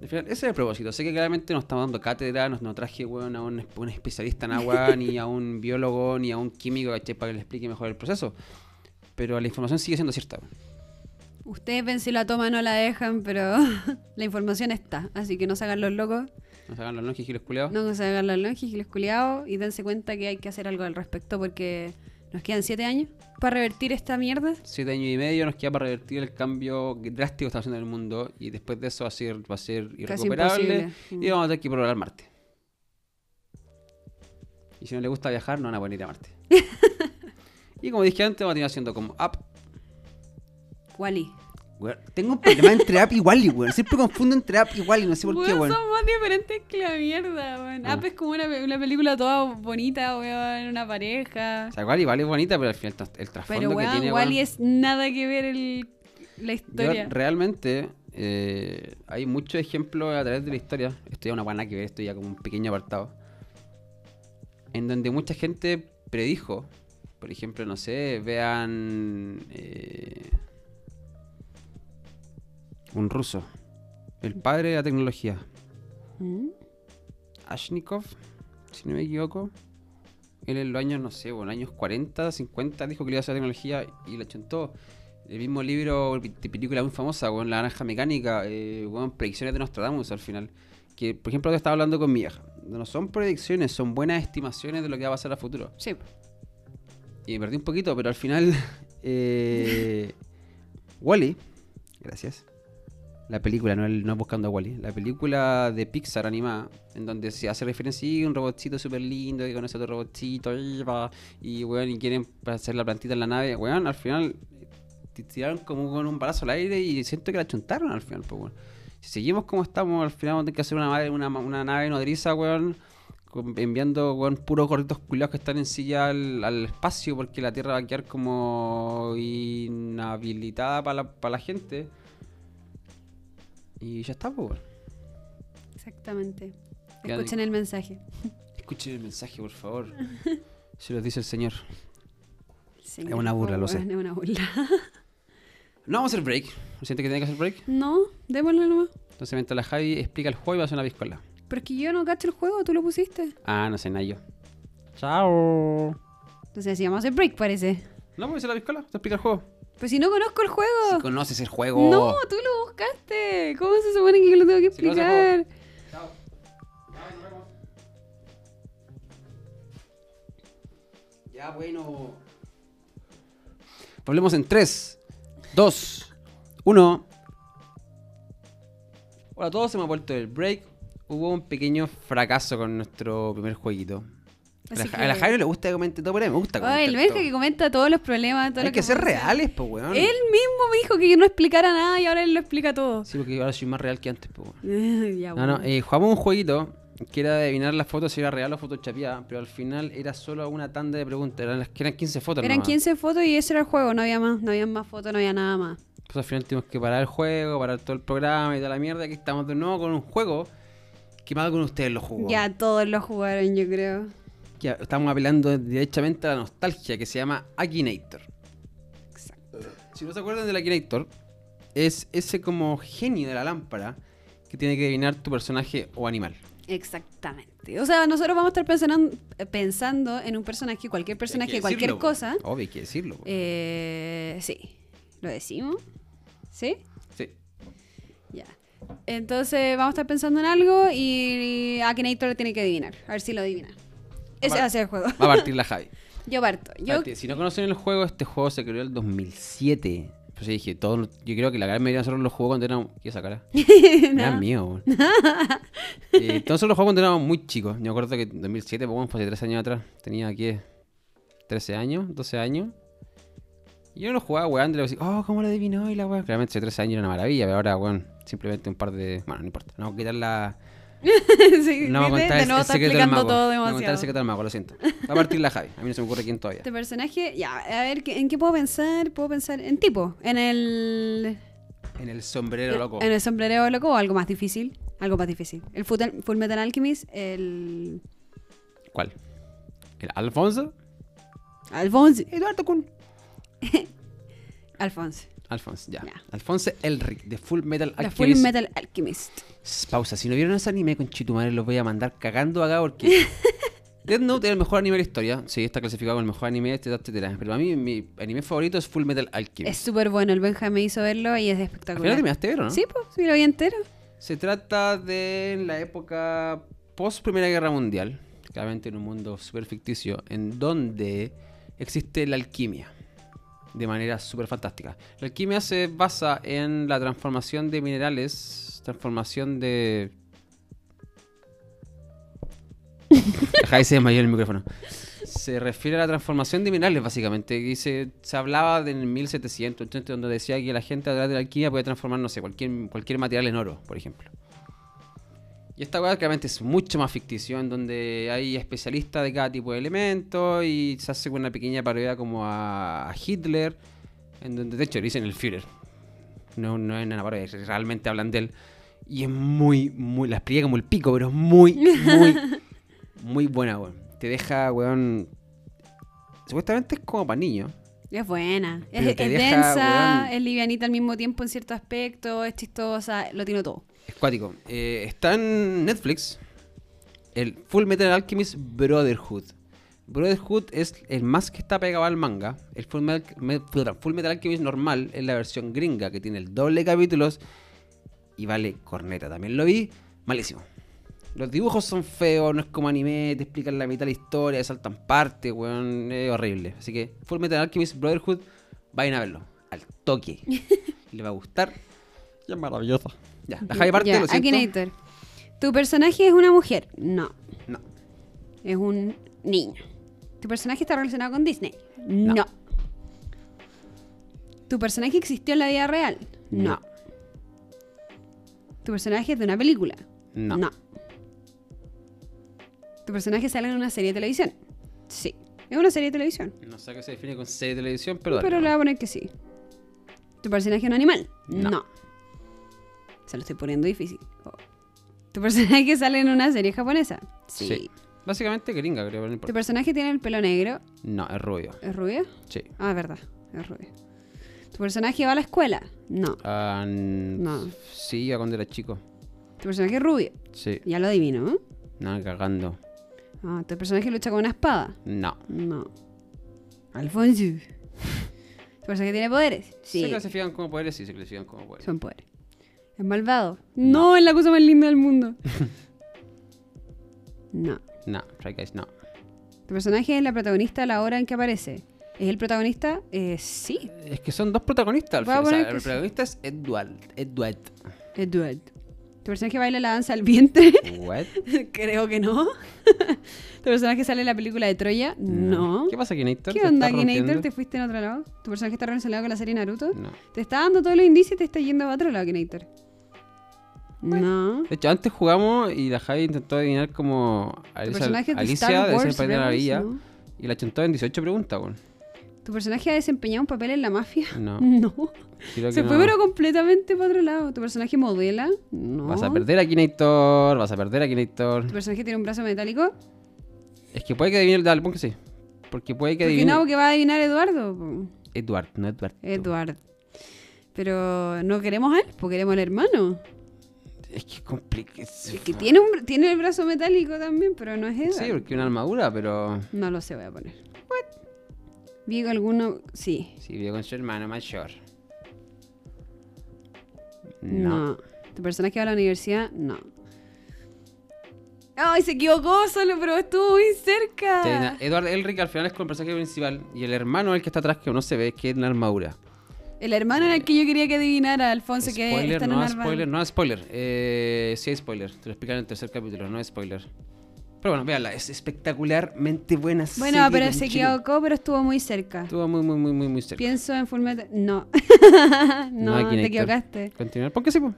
Al final, ese es el propósito. Sé que claramente no estamos dando cátedra, no, no traje weón, a un, un especialista en agua, [LAUGHS] ni a un biólogo, ni a un químico para que le explique mejor el proceso. Pero la información sigue siendo cierta. Ustedes ven si la toman o la dejan, pero [LAUGHS] la información está. Así que no se hagan los locos, No se hagan los longes giles culiados. no se hagan los longes y los culiados y dense cuenta que hay que hacer algo al respecto porque nos quedan siete años para revertir esta mierda. Siete años y medio nos queda para revertir el cambio drástico que está haciendo en el mundo. Y después de eso va a ser, va a ser irrecuperable. Y vamos a tener que ir por a Marte. Y si no le gusta viajar, no van a poder ir a Marte. [LAUGHS] y como dije antes, vamos a terminar haciendo como app. Wally. Weón, Tengo un problema entre app y Wally, weón. Siempre confundo entre app y Wally, no sé por qué, Weón, son más diferentes que la mierda, weón. Ah. App es como una, pe- una película toda bonita, weón, una pareja. O sea, Wally, Wally es bonita, pero al final el, trasfondo Pero, que weón, tiene, Wally weón, es nada que ver el, la Yo historia. realmente eh, hay muchos ejemplos a través de la historia. Esto ya una guana que ver, esto ya como un pequeño apartado. En donde mucha gente predijo, por ejemplo, no sé, vean eh, un ruso, el padre de la tecnología, ¿Mm? Ashnikov, si no me equivoco. Él en los años, no sé, bueno, años 40, 50, dijo que le iba a hacer tecnología y la chuntó. El mismo libro de película muy famosa, con La Naranja Mecánica, eh, Predicciones de Nostradamus al final. Que, por ejemplo, estaba hablando con mi vieja. no son predicciones, son buenas estimaciones de lo que va a pasar a futuro. Sí. Y me perdí un poquito, pero al final. [LAUGHS] Eh, Wally, gracias. La película, no, el, no buscando a Wally. La película de Pixar animada, en donde se hace referencia a un robotcito súper lindo que conoce a otro robotcito y, va, y, weón, y quieren hacer la plantita en la nave. Weón, al final tiraron como con un balazo al aire y siento que la chuntaron al final, pues. Si seguimos como estamos, al final vamos a tener que hacer una, nave- una, nave nodriza, weón, enviando weón, puros gorritos culiados que están en silla al, espacio porque la Tierra va a quedar como inhabilitada para la gente. Y ya está, pues. Exactamente. Escuchen el mensaje. Escuchen el mensaje, por favor. [LAUGHS] Se los dice el Señor. Señor, Es una burla, lo sé. Es una burla. [LAUGHS] No vamos a hacer break. ¿Siente que tiene que hacer break? No, démosle nomás. Entonces, mientras la Javi explica el juego y va a hacer una piscola. Pero es que yo no cacho el juego, tú lo pusiste. Ah, no sé, nada yo. Chao. Entonces así vamos a hacer break, parece. No, voy a hacer la piscola. Te explica el juego. Pero si no conozco el juego. Si conoces el juego. No, tú lo buscaste. ¿Cómo se supone que yo lo tengo que Si explicar? Chao. Ya, bueno. Hablemos en 3, 2, 1. Hola a todos, se me ha vuelto el break. Hubo un pequeño fracaso con nuestro primer jueguito. A la, Así a la Jairo le gusta que comente todo, pero a mí me gusta comentar el Benja todo. que comenta todos los problemas. Todo Hay lo que ser reales, pues, weón. Él mismo me dijo que yo no explicara nada y ahora él lo explica todo. Sí, porque ahora soy más real que antes, pues, weón. [LAUGHS] ya, No, no, eh, jugamos un jueguito que era adivinar las fotos si era real o photoshopeada, pero al final era solo una tanda de preguntas, eran, las, que eran 15 fotos Eran nomás. 15 fotos y ese era el juego, no había más, no había más fotos, no había nada más. Pues al final tuvimos que parar el juego, parar todo el programa y toda la mierda, aquí estamos de nuevo con un juego que más de ustedes lo jugó. Ya todos lo jugaron, yo creo. Que estamos apelando directamente a la nostalgia, que se llama Akinator. Exacto. Si no se acuerdan del Akinator, es ese como genio de la lámpara que tiene que adivinar tu personaje o animal. Exactamente. O sea, nosotros vamos a estar pensando, pensando en un personaje, cualquier personaje, cualquier cosa. Obvio, hay que decirlo. Eh, sí. ¿Lo decimos? ¿Sí? Sí. Ya. Entonces vamos a estar pensando en algo y Akinator lo tiene que adivinar. A ver si lo adivina. Ese Va- a ser el juego. Va a partir la Javi. [LAUGHS] Yo parto. Yo, si no conocen el juego, este juego se creó en el 2007. Pues dije, todo, yo creo que la gran mayoría de nosotros lo jugó cuando éramos... ¿Qué esa cara? [LAUGHS] Me da No. weón. [LAUGHS] eh, nosotros lo jugamos cuando éramos muy chicos. Yo me acuerdo que en 2007, pues bueno, fue hace 13 años atrás. Tenía, ¿qué? 13 años, 12 años. Y yo no lo jugaba, weón, le decía, oh, ¿cómo lo adivinó? Y la weón. Claramente hace 13 años era una maravilla, pero ahora, weón, simplemente un par de... Bueno, no importa. No quitar la... [LAUGHS] sí, No vamos a contar de el, nuevo el está secreto del explicando mago. todo No vamos a contar el secreto del mago, lo siento. Va a partir la Javi. A mí no se me ocurre quién todavía. Este personaje, ya, a ver, ¿qué- ¿en qué puedo pensar? Puedo pensar en tipo, en el... En el sombrero loco. En el sombrero loco o algo más difícil. Algo más difícil. El Full, Full Metal Alchemist, el... ¿Cuál? ¿El Alfonso? Alphonse. Eduardo Kun. Alphonse. Alfonso, ya. Ya. Alfonso Elric, de Full Metal Alchemist. Full Metal Alchemist. Pausa, si no vieron ese anime con Chitumare los voy a mandar cagando acá porque [LAUGHS] Death Note es el mejor anime de la historia. Sí, está clasificado como el mejor anime, etcétera, etcétera. Pero a mí mi anime favorito es Full Metal Es Alchemist. súper bueno, el Benja me hizo verlo y es ¿Al espectacular. terminaste de ver, o no? Sí, pues, sí, lo vi entero. Se trata de la época post Primera Guerra Mundial, claramente en un mundo súper ficticio, en donde existe la alquimia de manera súper fantástica. La alquimia se basa en la transformación de minerales, transformación de... Ahí se desmayó el micrófono. Se refiere a la transformación de minerales, básicamente. Y se, hablaba de en el 1700, 80, donde decía que la gente a través de la alquimia puede transformar, no sé, cualquier, cualquier material en oro, por ejemplo. Y esta weá claramente es mucho más ficticio, en donde hay especialistas de cada tipo de elemento y se hace una pequeña parodia como a, Hitler, en donde de hecho le dicen el Führer. No, no es una parodia, realmente hablan de él. Y es muy, muy, la explica como el pico, pero es muy, muy, [LAUGHS] muy buena, weón. Te deja, weón. Supuestamente es como para niños. Es buena. Es deja, densa, weón. es livianita al mismo tiempo en cierto aspecto, es chistosa, lo tiene todo. Es cuático. Eh, está en Netflix el Full Metal Alchemist Brotherhood. Brotherhood es el más que está pegado al manga. El Full Metal, Me- Full Metal Alchemist normal es la versión gringa que tiene el doble de capítulos y vale corneta. También lo vi, malísimo. Los dibujos son feos, no es como anime, te explican la mitad de la historia, saltan partes, weón, es horrible. Así que Full Metal Alchemist Brotherhood, vayan a verlo, al toque. [LAUGHS] Le va a gustar. Y es maravilloso. Ya, la Javi parte, Ya, lo siento. Akinator. ¿Tu personaje es una mujer? No. No, Es un niño. ¿Tu personaje está relacionado con Disney? No. No. ¿Tu personaje existió en la vida real? No. ¿Tu personaje es de una película? no, ¿Tu personaje sale en una serie de televisión? Sí. Es una serie de televisión. No sé qué se define con serie de televisión, pero dale. Pero le voy a poner que sí. ¿Tu personaje es un animal? No. Se lo estoy poniendo difícil. Oh. ¿Tu personaje sale en una serie japonesa? Sí. Básicamente gringa, creo, pero no ¿Tu personaje tiene el pelo negro? No, es rubio. ¿Es rubio? Sí. Ah, es verdad. Es rubio. ¿Tu personaje va a la escuela? No. Ah, No. Sí, iba cuando era chico. ¿Tu personaje es rubio? Sí. Ya lo adivino, ¿eh? No, cagando. Ah, ¿Tu personaje lucha con una espada? No. No. Alfonso. [LAUGHS] ¿Tu personaje tiene poderes? ¿Se Sí. clasifican como poderes? Sí, se clasifican como poderes. Son poderes. ¿Es malvado? No, es la cosa más linda del mundo. [LAUGHS] no. No, Try Guys, no. ¿Tu personaje es la protagonista a la hora en que aparece? ¿Es el protagonista? Eh, sí. Es que son dos protagonistas al final. O sea, el sí. protagonista es Edward. Edward. Edward. ¿Tu personaje baila la danza al vientre? What? [LAUGHS] Creo que no. [LAUGHS] ¿Tu personaje sale en la película de Troya? No. ¿Qué pasa, Kinator? ¿Qué ¿Se onda, rompiendo? ¿Te fuiste en otro lado? ¿Tu personaje está relacionado con la serie Naruto? No. Te está dando todos los indicios y te está yendo a otro lado, Akinator. No. De hecho, antes jugamos y la Javi intentó adivinar como ¿Tu Alicia, de Alicia de País de la? Villa No. y la chuntó en 18 preguntas, weón. ¿Tu personaje ha desempeñado un papel en la mafia? No. [LAUGHS] No. Se fue no. pero completamente para otro lado. ¿Tu personaje modela? No. Vas a perder a Kinator, vas a perder a Kinator. ¿Tu personaje tiene un brazo metálico? Es que puede que adivine el pon que sí. Porque puede que Porque adivine. no, que va a adivinar Eduardo. po. Edward, no Edward. Edward. Pero no queremos a él, porque queremos al hermano. Es que es complicado. Es que tiene, un, tiene el brazo metálico también, pero no es Edward. Sí, porque una armadura, pero. No lo sé, voy a poner. Vigo alguno. Sí. Sí, vive con su hermano mayor. No. No. ¿Tu personaje va a la universidad? No. ¡Ay, se equivocó solo, pero estuvo muy cerca! Edward Elric al final es con el personaje principal y el hermano, el que está atrás, que no se ve, que es una armadura. El hermano era el que yo quería que adivinara, Alfonso, que spoiler, está en no arma- spoiler, no spoiler. Eh, sí hay spoiler, te lo explican en el tercer capítulo, no es spoiler. Pero bueno, véanla, es espectacularmente buena Bueno, serie, pero se equivocó, pero estuvo muy cerca. Estuvo muy, muy, muy, muy, muy cerca. Pienso en Fullmetal. No. [LAUGHS] No, no, te equivocaste. Continuar, ¿por qué sí? po?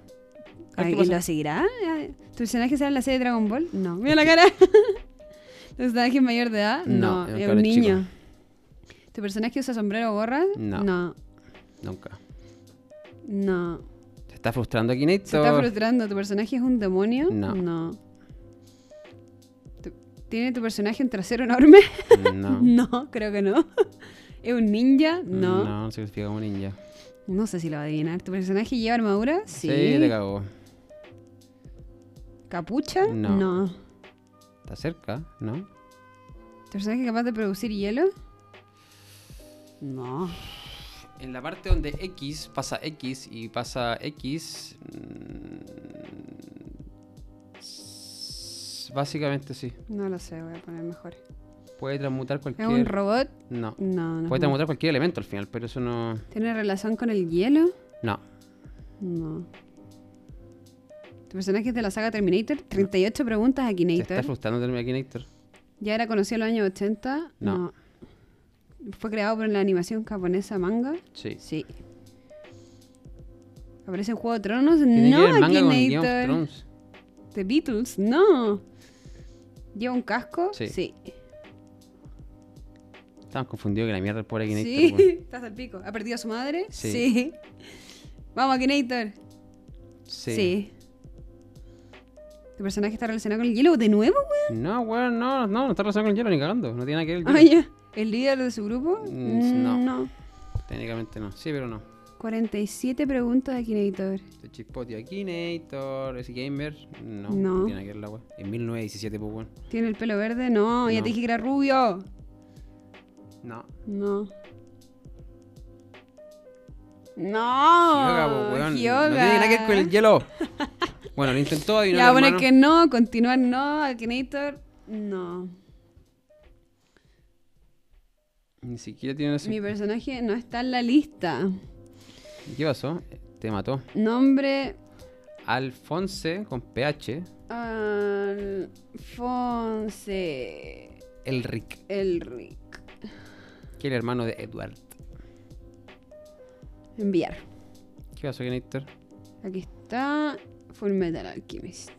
Ay, ¿Y lo seguirá? ¿Tu personaje sale en la serie de Dragon Ball? No. Mira la [LAUGHS] cara. [LAUGHS] ¿Tu personaje es mayor de edad? No, No, es un cabro chico. niño. ¿Tu personaje usa sombrero o gorra? No. No. Nunca. No. ¿Te está frustrando aquí, Se está frustrando. ¿Tu personaje es un demonio? No. ¿Tiene tu personaje un trasero enorme? [LAUGHS] No. [LAUGHS] No, creo que no. ¿Es un ninja? No. No, no se clasifica como ninja. No sé si lo va a adivinar. ¿Tu personaje lleva armadura? Sí. Sí, te cagó. ¿Capucha? No. no. Está cerca, ¿no? ¿Tu personaje es capaz de producir hielo? No. En la parte donde X pasa X y pasa X. mm, Básicamente sí. No lo sé, voy a poner mejor. Puede transmutar ¿Es cualquier. un robot? No. No, no. Puede es transmutar cualquier elemento al final, pero eso no. ¿Tiene relación con el hielo? No. No. ¿Tu personaje es de la saga Terminator? 38 preguntas a ¿Te está frustrando terminar Akinator? ¿Ya era conocido en los años 80? No. ¿Fue creado por la animación japonesa manga? Sí. Sí. ¿Aparece en Juego de Tronos? Tiene no, que ver el manga con Game of Akinator. Thrones. The Beatles, no. ¿Lleva un casco? Sí. Sí. Estamos confundidos que la mierda el pobre Akinator. Sí. [LAUGHS] weón. ¿Estás al pico? ¿Ha perdido a su madre? Sí. Vamos, Akinator. Sí. Sí. ¿Tu personaje está relacionado con el hielo de nuevo, weón? No, weón, no, no, no está relacionado con el hielo ni cagando. No tiene nada que ver el hielo. Ah, ya. ¿El líder de su grupo? Mm, no. no. Técnicamente no. Sí, pero no. 47 preguntas de Akinator. Este Chispotio Akinator, ese gamer. No, No. tiene nada que ver la weá. En 1917, pues weón. ¿Tiene el pelo verde? No, ya No. te dije que era rubio. No. No. No. Hyoga, pues weón. Hyoga. No tiene nada que ver con el hielo. [LAUGHS] Bueno, lo intentó adivinar. Ya, bueno, hermano. que no, continuar no, Akinator, no. Ni siquiera tiene ese... Mi personaje no está en la lista. ¿Qué pasó? Te mató. Nombre Alfonse con PH. Alfonse El Rick. Elric. Que el hermano de Edward. Enviar. ¿Qué pasó, Kinator? Aquí está Full Metal Alchemist.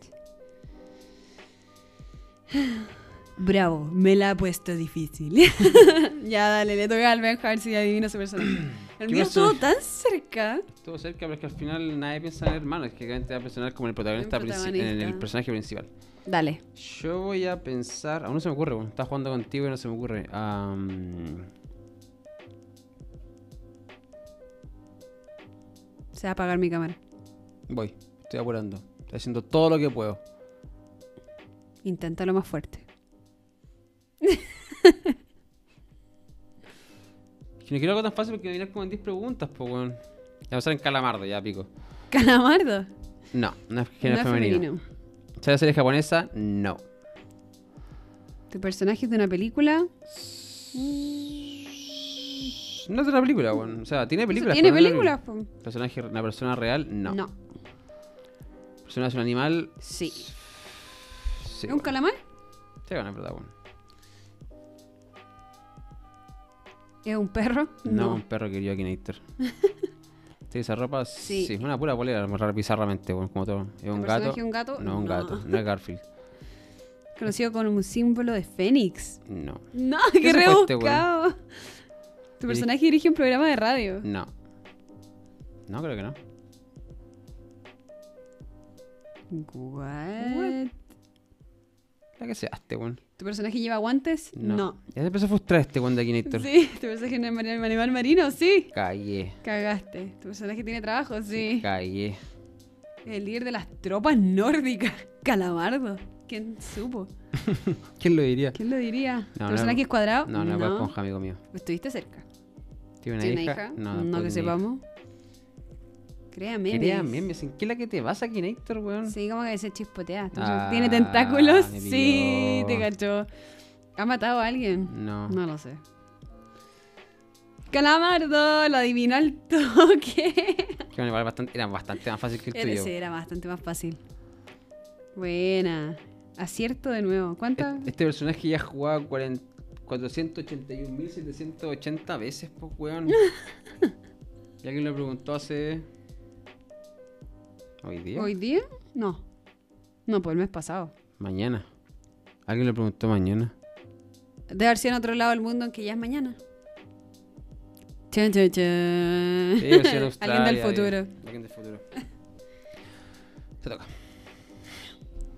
Bravo, me la ha puesto difícil. [LAUGHS] ya, dale, le toca al Ben a ver si adivina su personaje. [CLEARS THROAT] El ¿Qué mío estuvo tan cerca. Estuvo cerca, pero es que al final nadie piensa en el hermano. Es que realmente va a pensar como el protagonista, El protagonista. en el personaje principal. Dale. Yo voy a pensar. Aún no se me ocurre, bueno, estaba jugando contigo y no se me ocurre. Se va a apagar mi cámara. voy, estoy apurando. Estoy haciendo todo lo que puedo. Inténtalo más fuerte. [LAUGHS] Que no quiero algo tan fácil porque me vienen como en 10 preguntas, pues, weón. Ya pasar en Calamardo, ya pico. Calamardo. No, no es género no es femenino. femenino. ¿Sabes serie japonesa? No. ¿Tu personaje es de una película? No es de una película, weón. O sea, tiene películas. ¿Tiene no películas? po? película. Personaje, una persona real, no. No. Es un animal, Sí. sí. ¿Es un calamar? Sí, bueno, es verdad, weón. ¿Es un perro? No, un perro querido Akinator. ¿Tiene esa ropa? Sí. Sí. es una pura polera, bizarramente, como todo. ¿Es un gato? un gato? No, un No. gato. No es Garfield. [LAUGHS] Conocido como un símbolo de Fénix. No. No, ¿Qué este rebuscado. Tu personaje dirige un programa de radio. No. No, creo que no. What? La que seaste, weón. ¿Tu personaje lleva guantes? No. Ya se empezó a frustrar este Akinator. Sí. ¿Tu personaje no es mar- animal marino? Sí. Callé. Cagaste. ¿Tu personaje tiene trabajo? Sí. Callé. El líder de las tropas nórdicas. [LAUGHS] Calamardo. ¿Quién supo? [LAUGHS] ¿Quién lo diría? ¿Quién lo diría? No, ¿Tu no, personaje es cuadrado? No, no, no. Esponja, amigo mío. Estuviste cerca. ¿Tiene una, ¿Tiene hija? hija? No, No, que sepamos. Crea memes. Crea memes. ¿En qué es la que te vas, Akinator, weón? Sí, como que se chispotea. Ah, ¿Tiene tentáculos? Sí, te cachó. ¿Ha matado a alguien? No. No lo sé. Calamardo, lo adivinó al toque. [LAUGHS] Que bueno, igual bastante, era bastante más fácil que el tuyo. era bastante más fácil. Buena. Acierto de nuevo. ¿Cuántas? Este personaje ya ha jugado 40 481.780 veces, pues, weón. y alguien le preguntó hace. ¿Hoy día? ¿Hoy día? No. No, pues el mes pasado. Mañana. Alguien le preguntó mañana. Debe haber sido en otro lado del mundo en que ya es mañana. Chun, chun, chun. Sí, sí, en [LAUGHS] Alguien del futuro. Alguien del futuro. [LAUGHS] Te toca.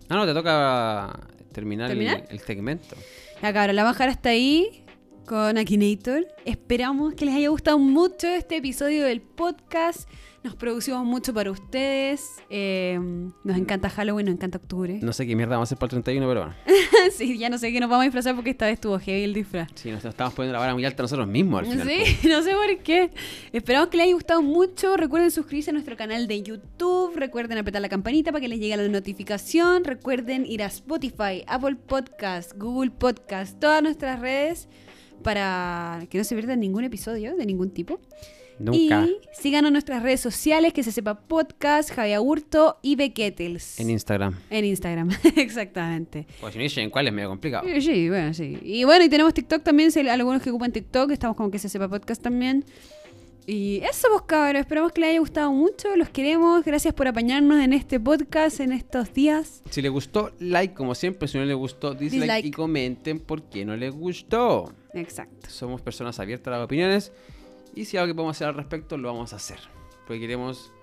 Ah, no, te toca terminar, el- ¿Terminar? El, segmento. Ya cabrón, la dejar hasta ahí con Akinator. Esperamos que les haya gustado mucho este episodio del podcast. Nos producimos mucho para ustedes. Eh, nos encanta Halloween, nos encanta octubre. No sé qué mierda vamos a hacer para el 31, pero bueno. [LAUGHS] sí, ya no sé qué nos vamos a disfrazar porque esta vez estuvo heavy el disfraz. Sí, nos estamos poniendo la vara muy alta nosotros mismos al final. Sí, [LAUGHS] no sé por qué. Esperamos que les haya gustado mucho. Recuerden suscribirse a nuestro canal de YouTube. Recuerden apretar la campanita para que les llegue la notificación. Recuerden ir a Spotify, Apple Podcast, Google Podcast, todas nuestras redes para que no se pierdan ningún episodio de ningún tipo. Nunca. Y síganos en nuestras redes sociales, que se sepa podcast, Javier Hurto y Bequetels. En Instagram. En Instagram, [LAUGHS] exactamente. Pues si no dicen cuál es medio complicado. Sí, Sí, bueno, sí. Y bueno, y tenemos TikTok también, si hay algunos que ocupan TikTok, estamos como que se sepa podcast también. Y eso, pues cabros, esperamos que les haya gustado mucho, los queremos, gracias por apañarnos en este podcast, en estos días. Si les gustó, like como siempre. Si no les gustó, dislike, Dislike. y comenten por qué no les gustó. Exacto. Somos personas abiertas a las opiniones. Y si hay algo que podemos hacer al respecto, lo vamos a hacer. Porque queremos.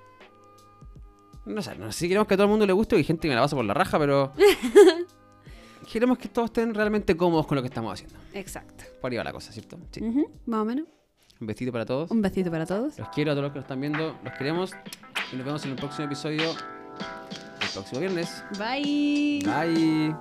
No sé, no sé si queremos que a todo el mundo le guste, hay gente que me la pasa por la raja, pero. [LAUGHS] queremos que todos estén realmente cómodos con lo que estamos haciendo. Exacto. Por ahí va la cosa, ¿cierto? Sí. Más o menos. Un besito para todos. Un besito para todos. Los quiero a todos los que nos están viendo. Los queremos. Y nos vemos en el próximo episodio. El próximo viernes. Bye. Bye.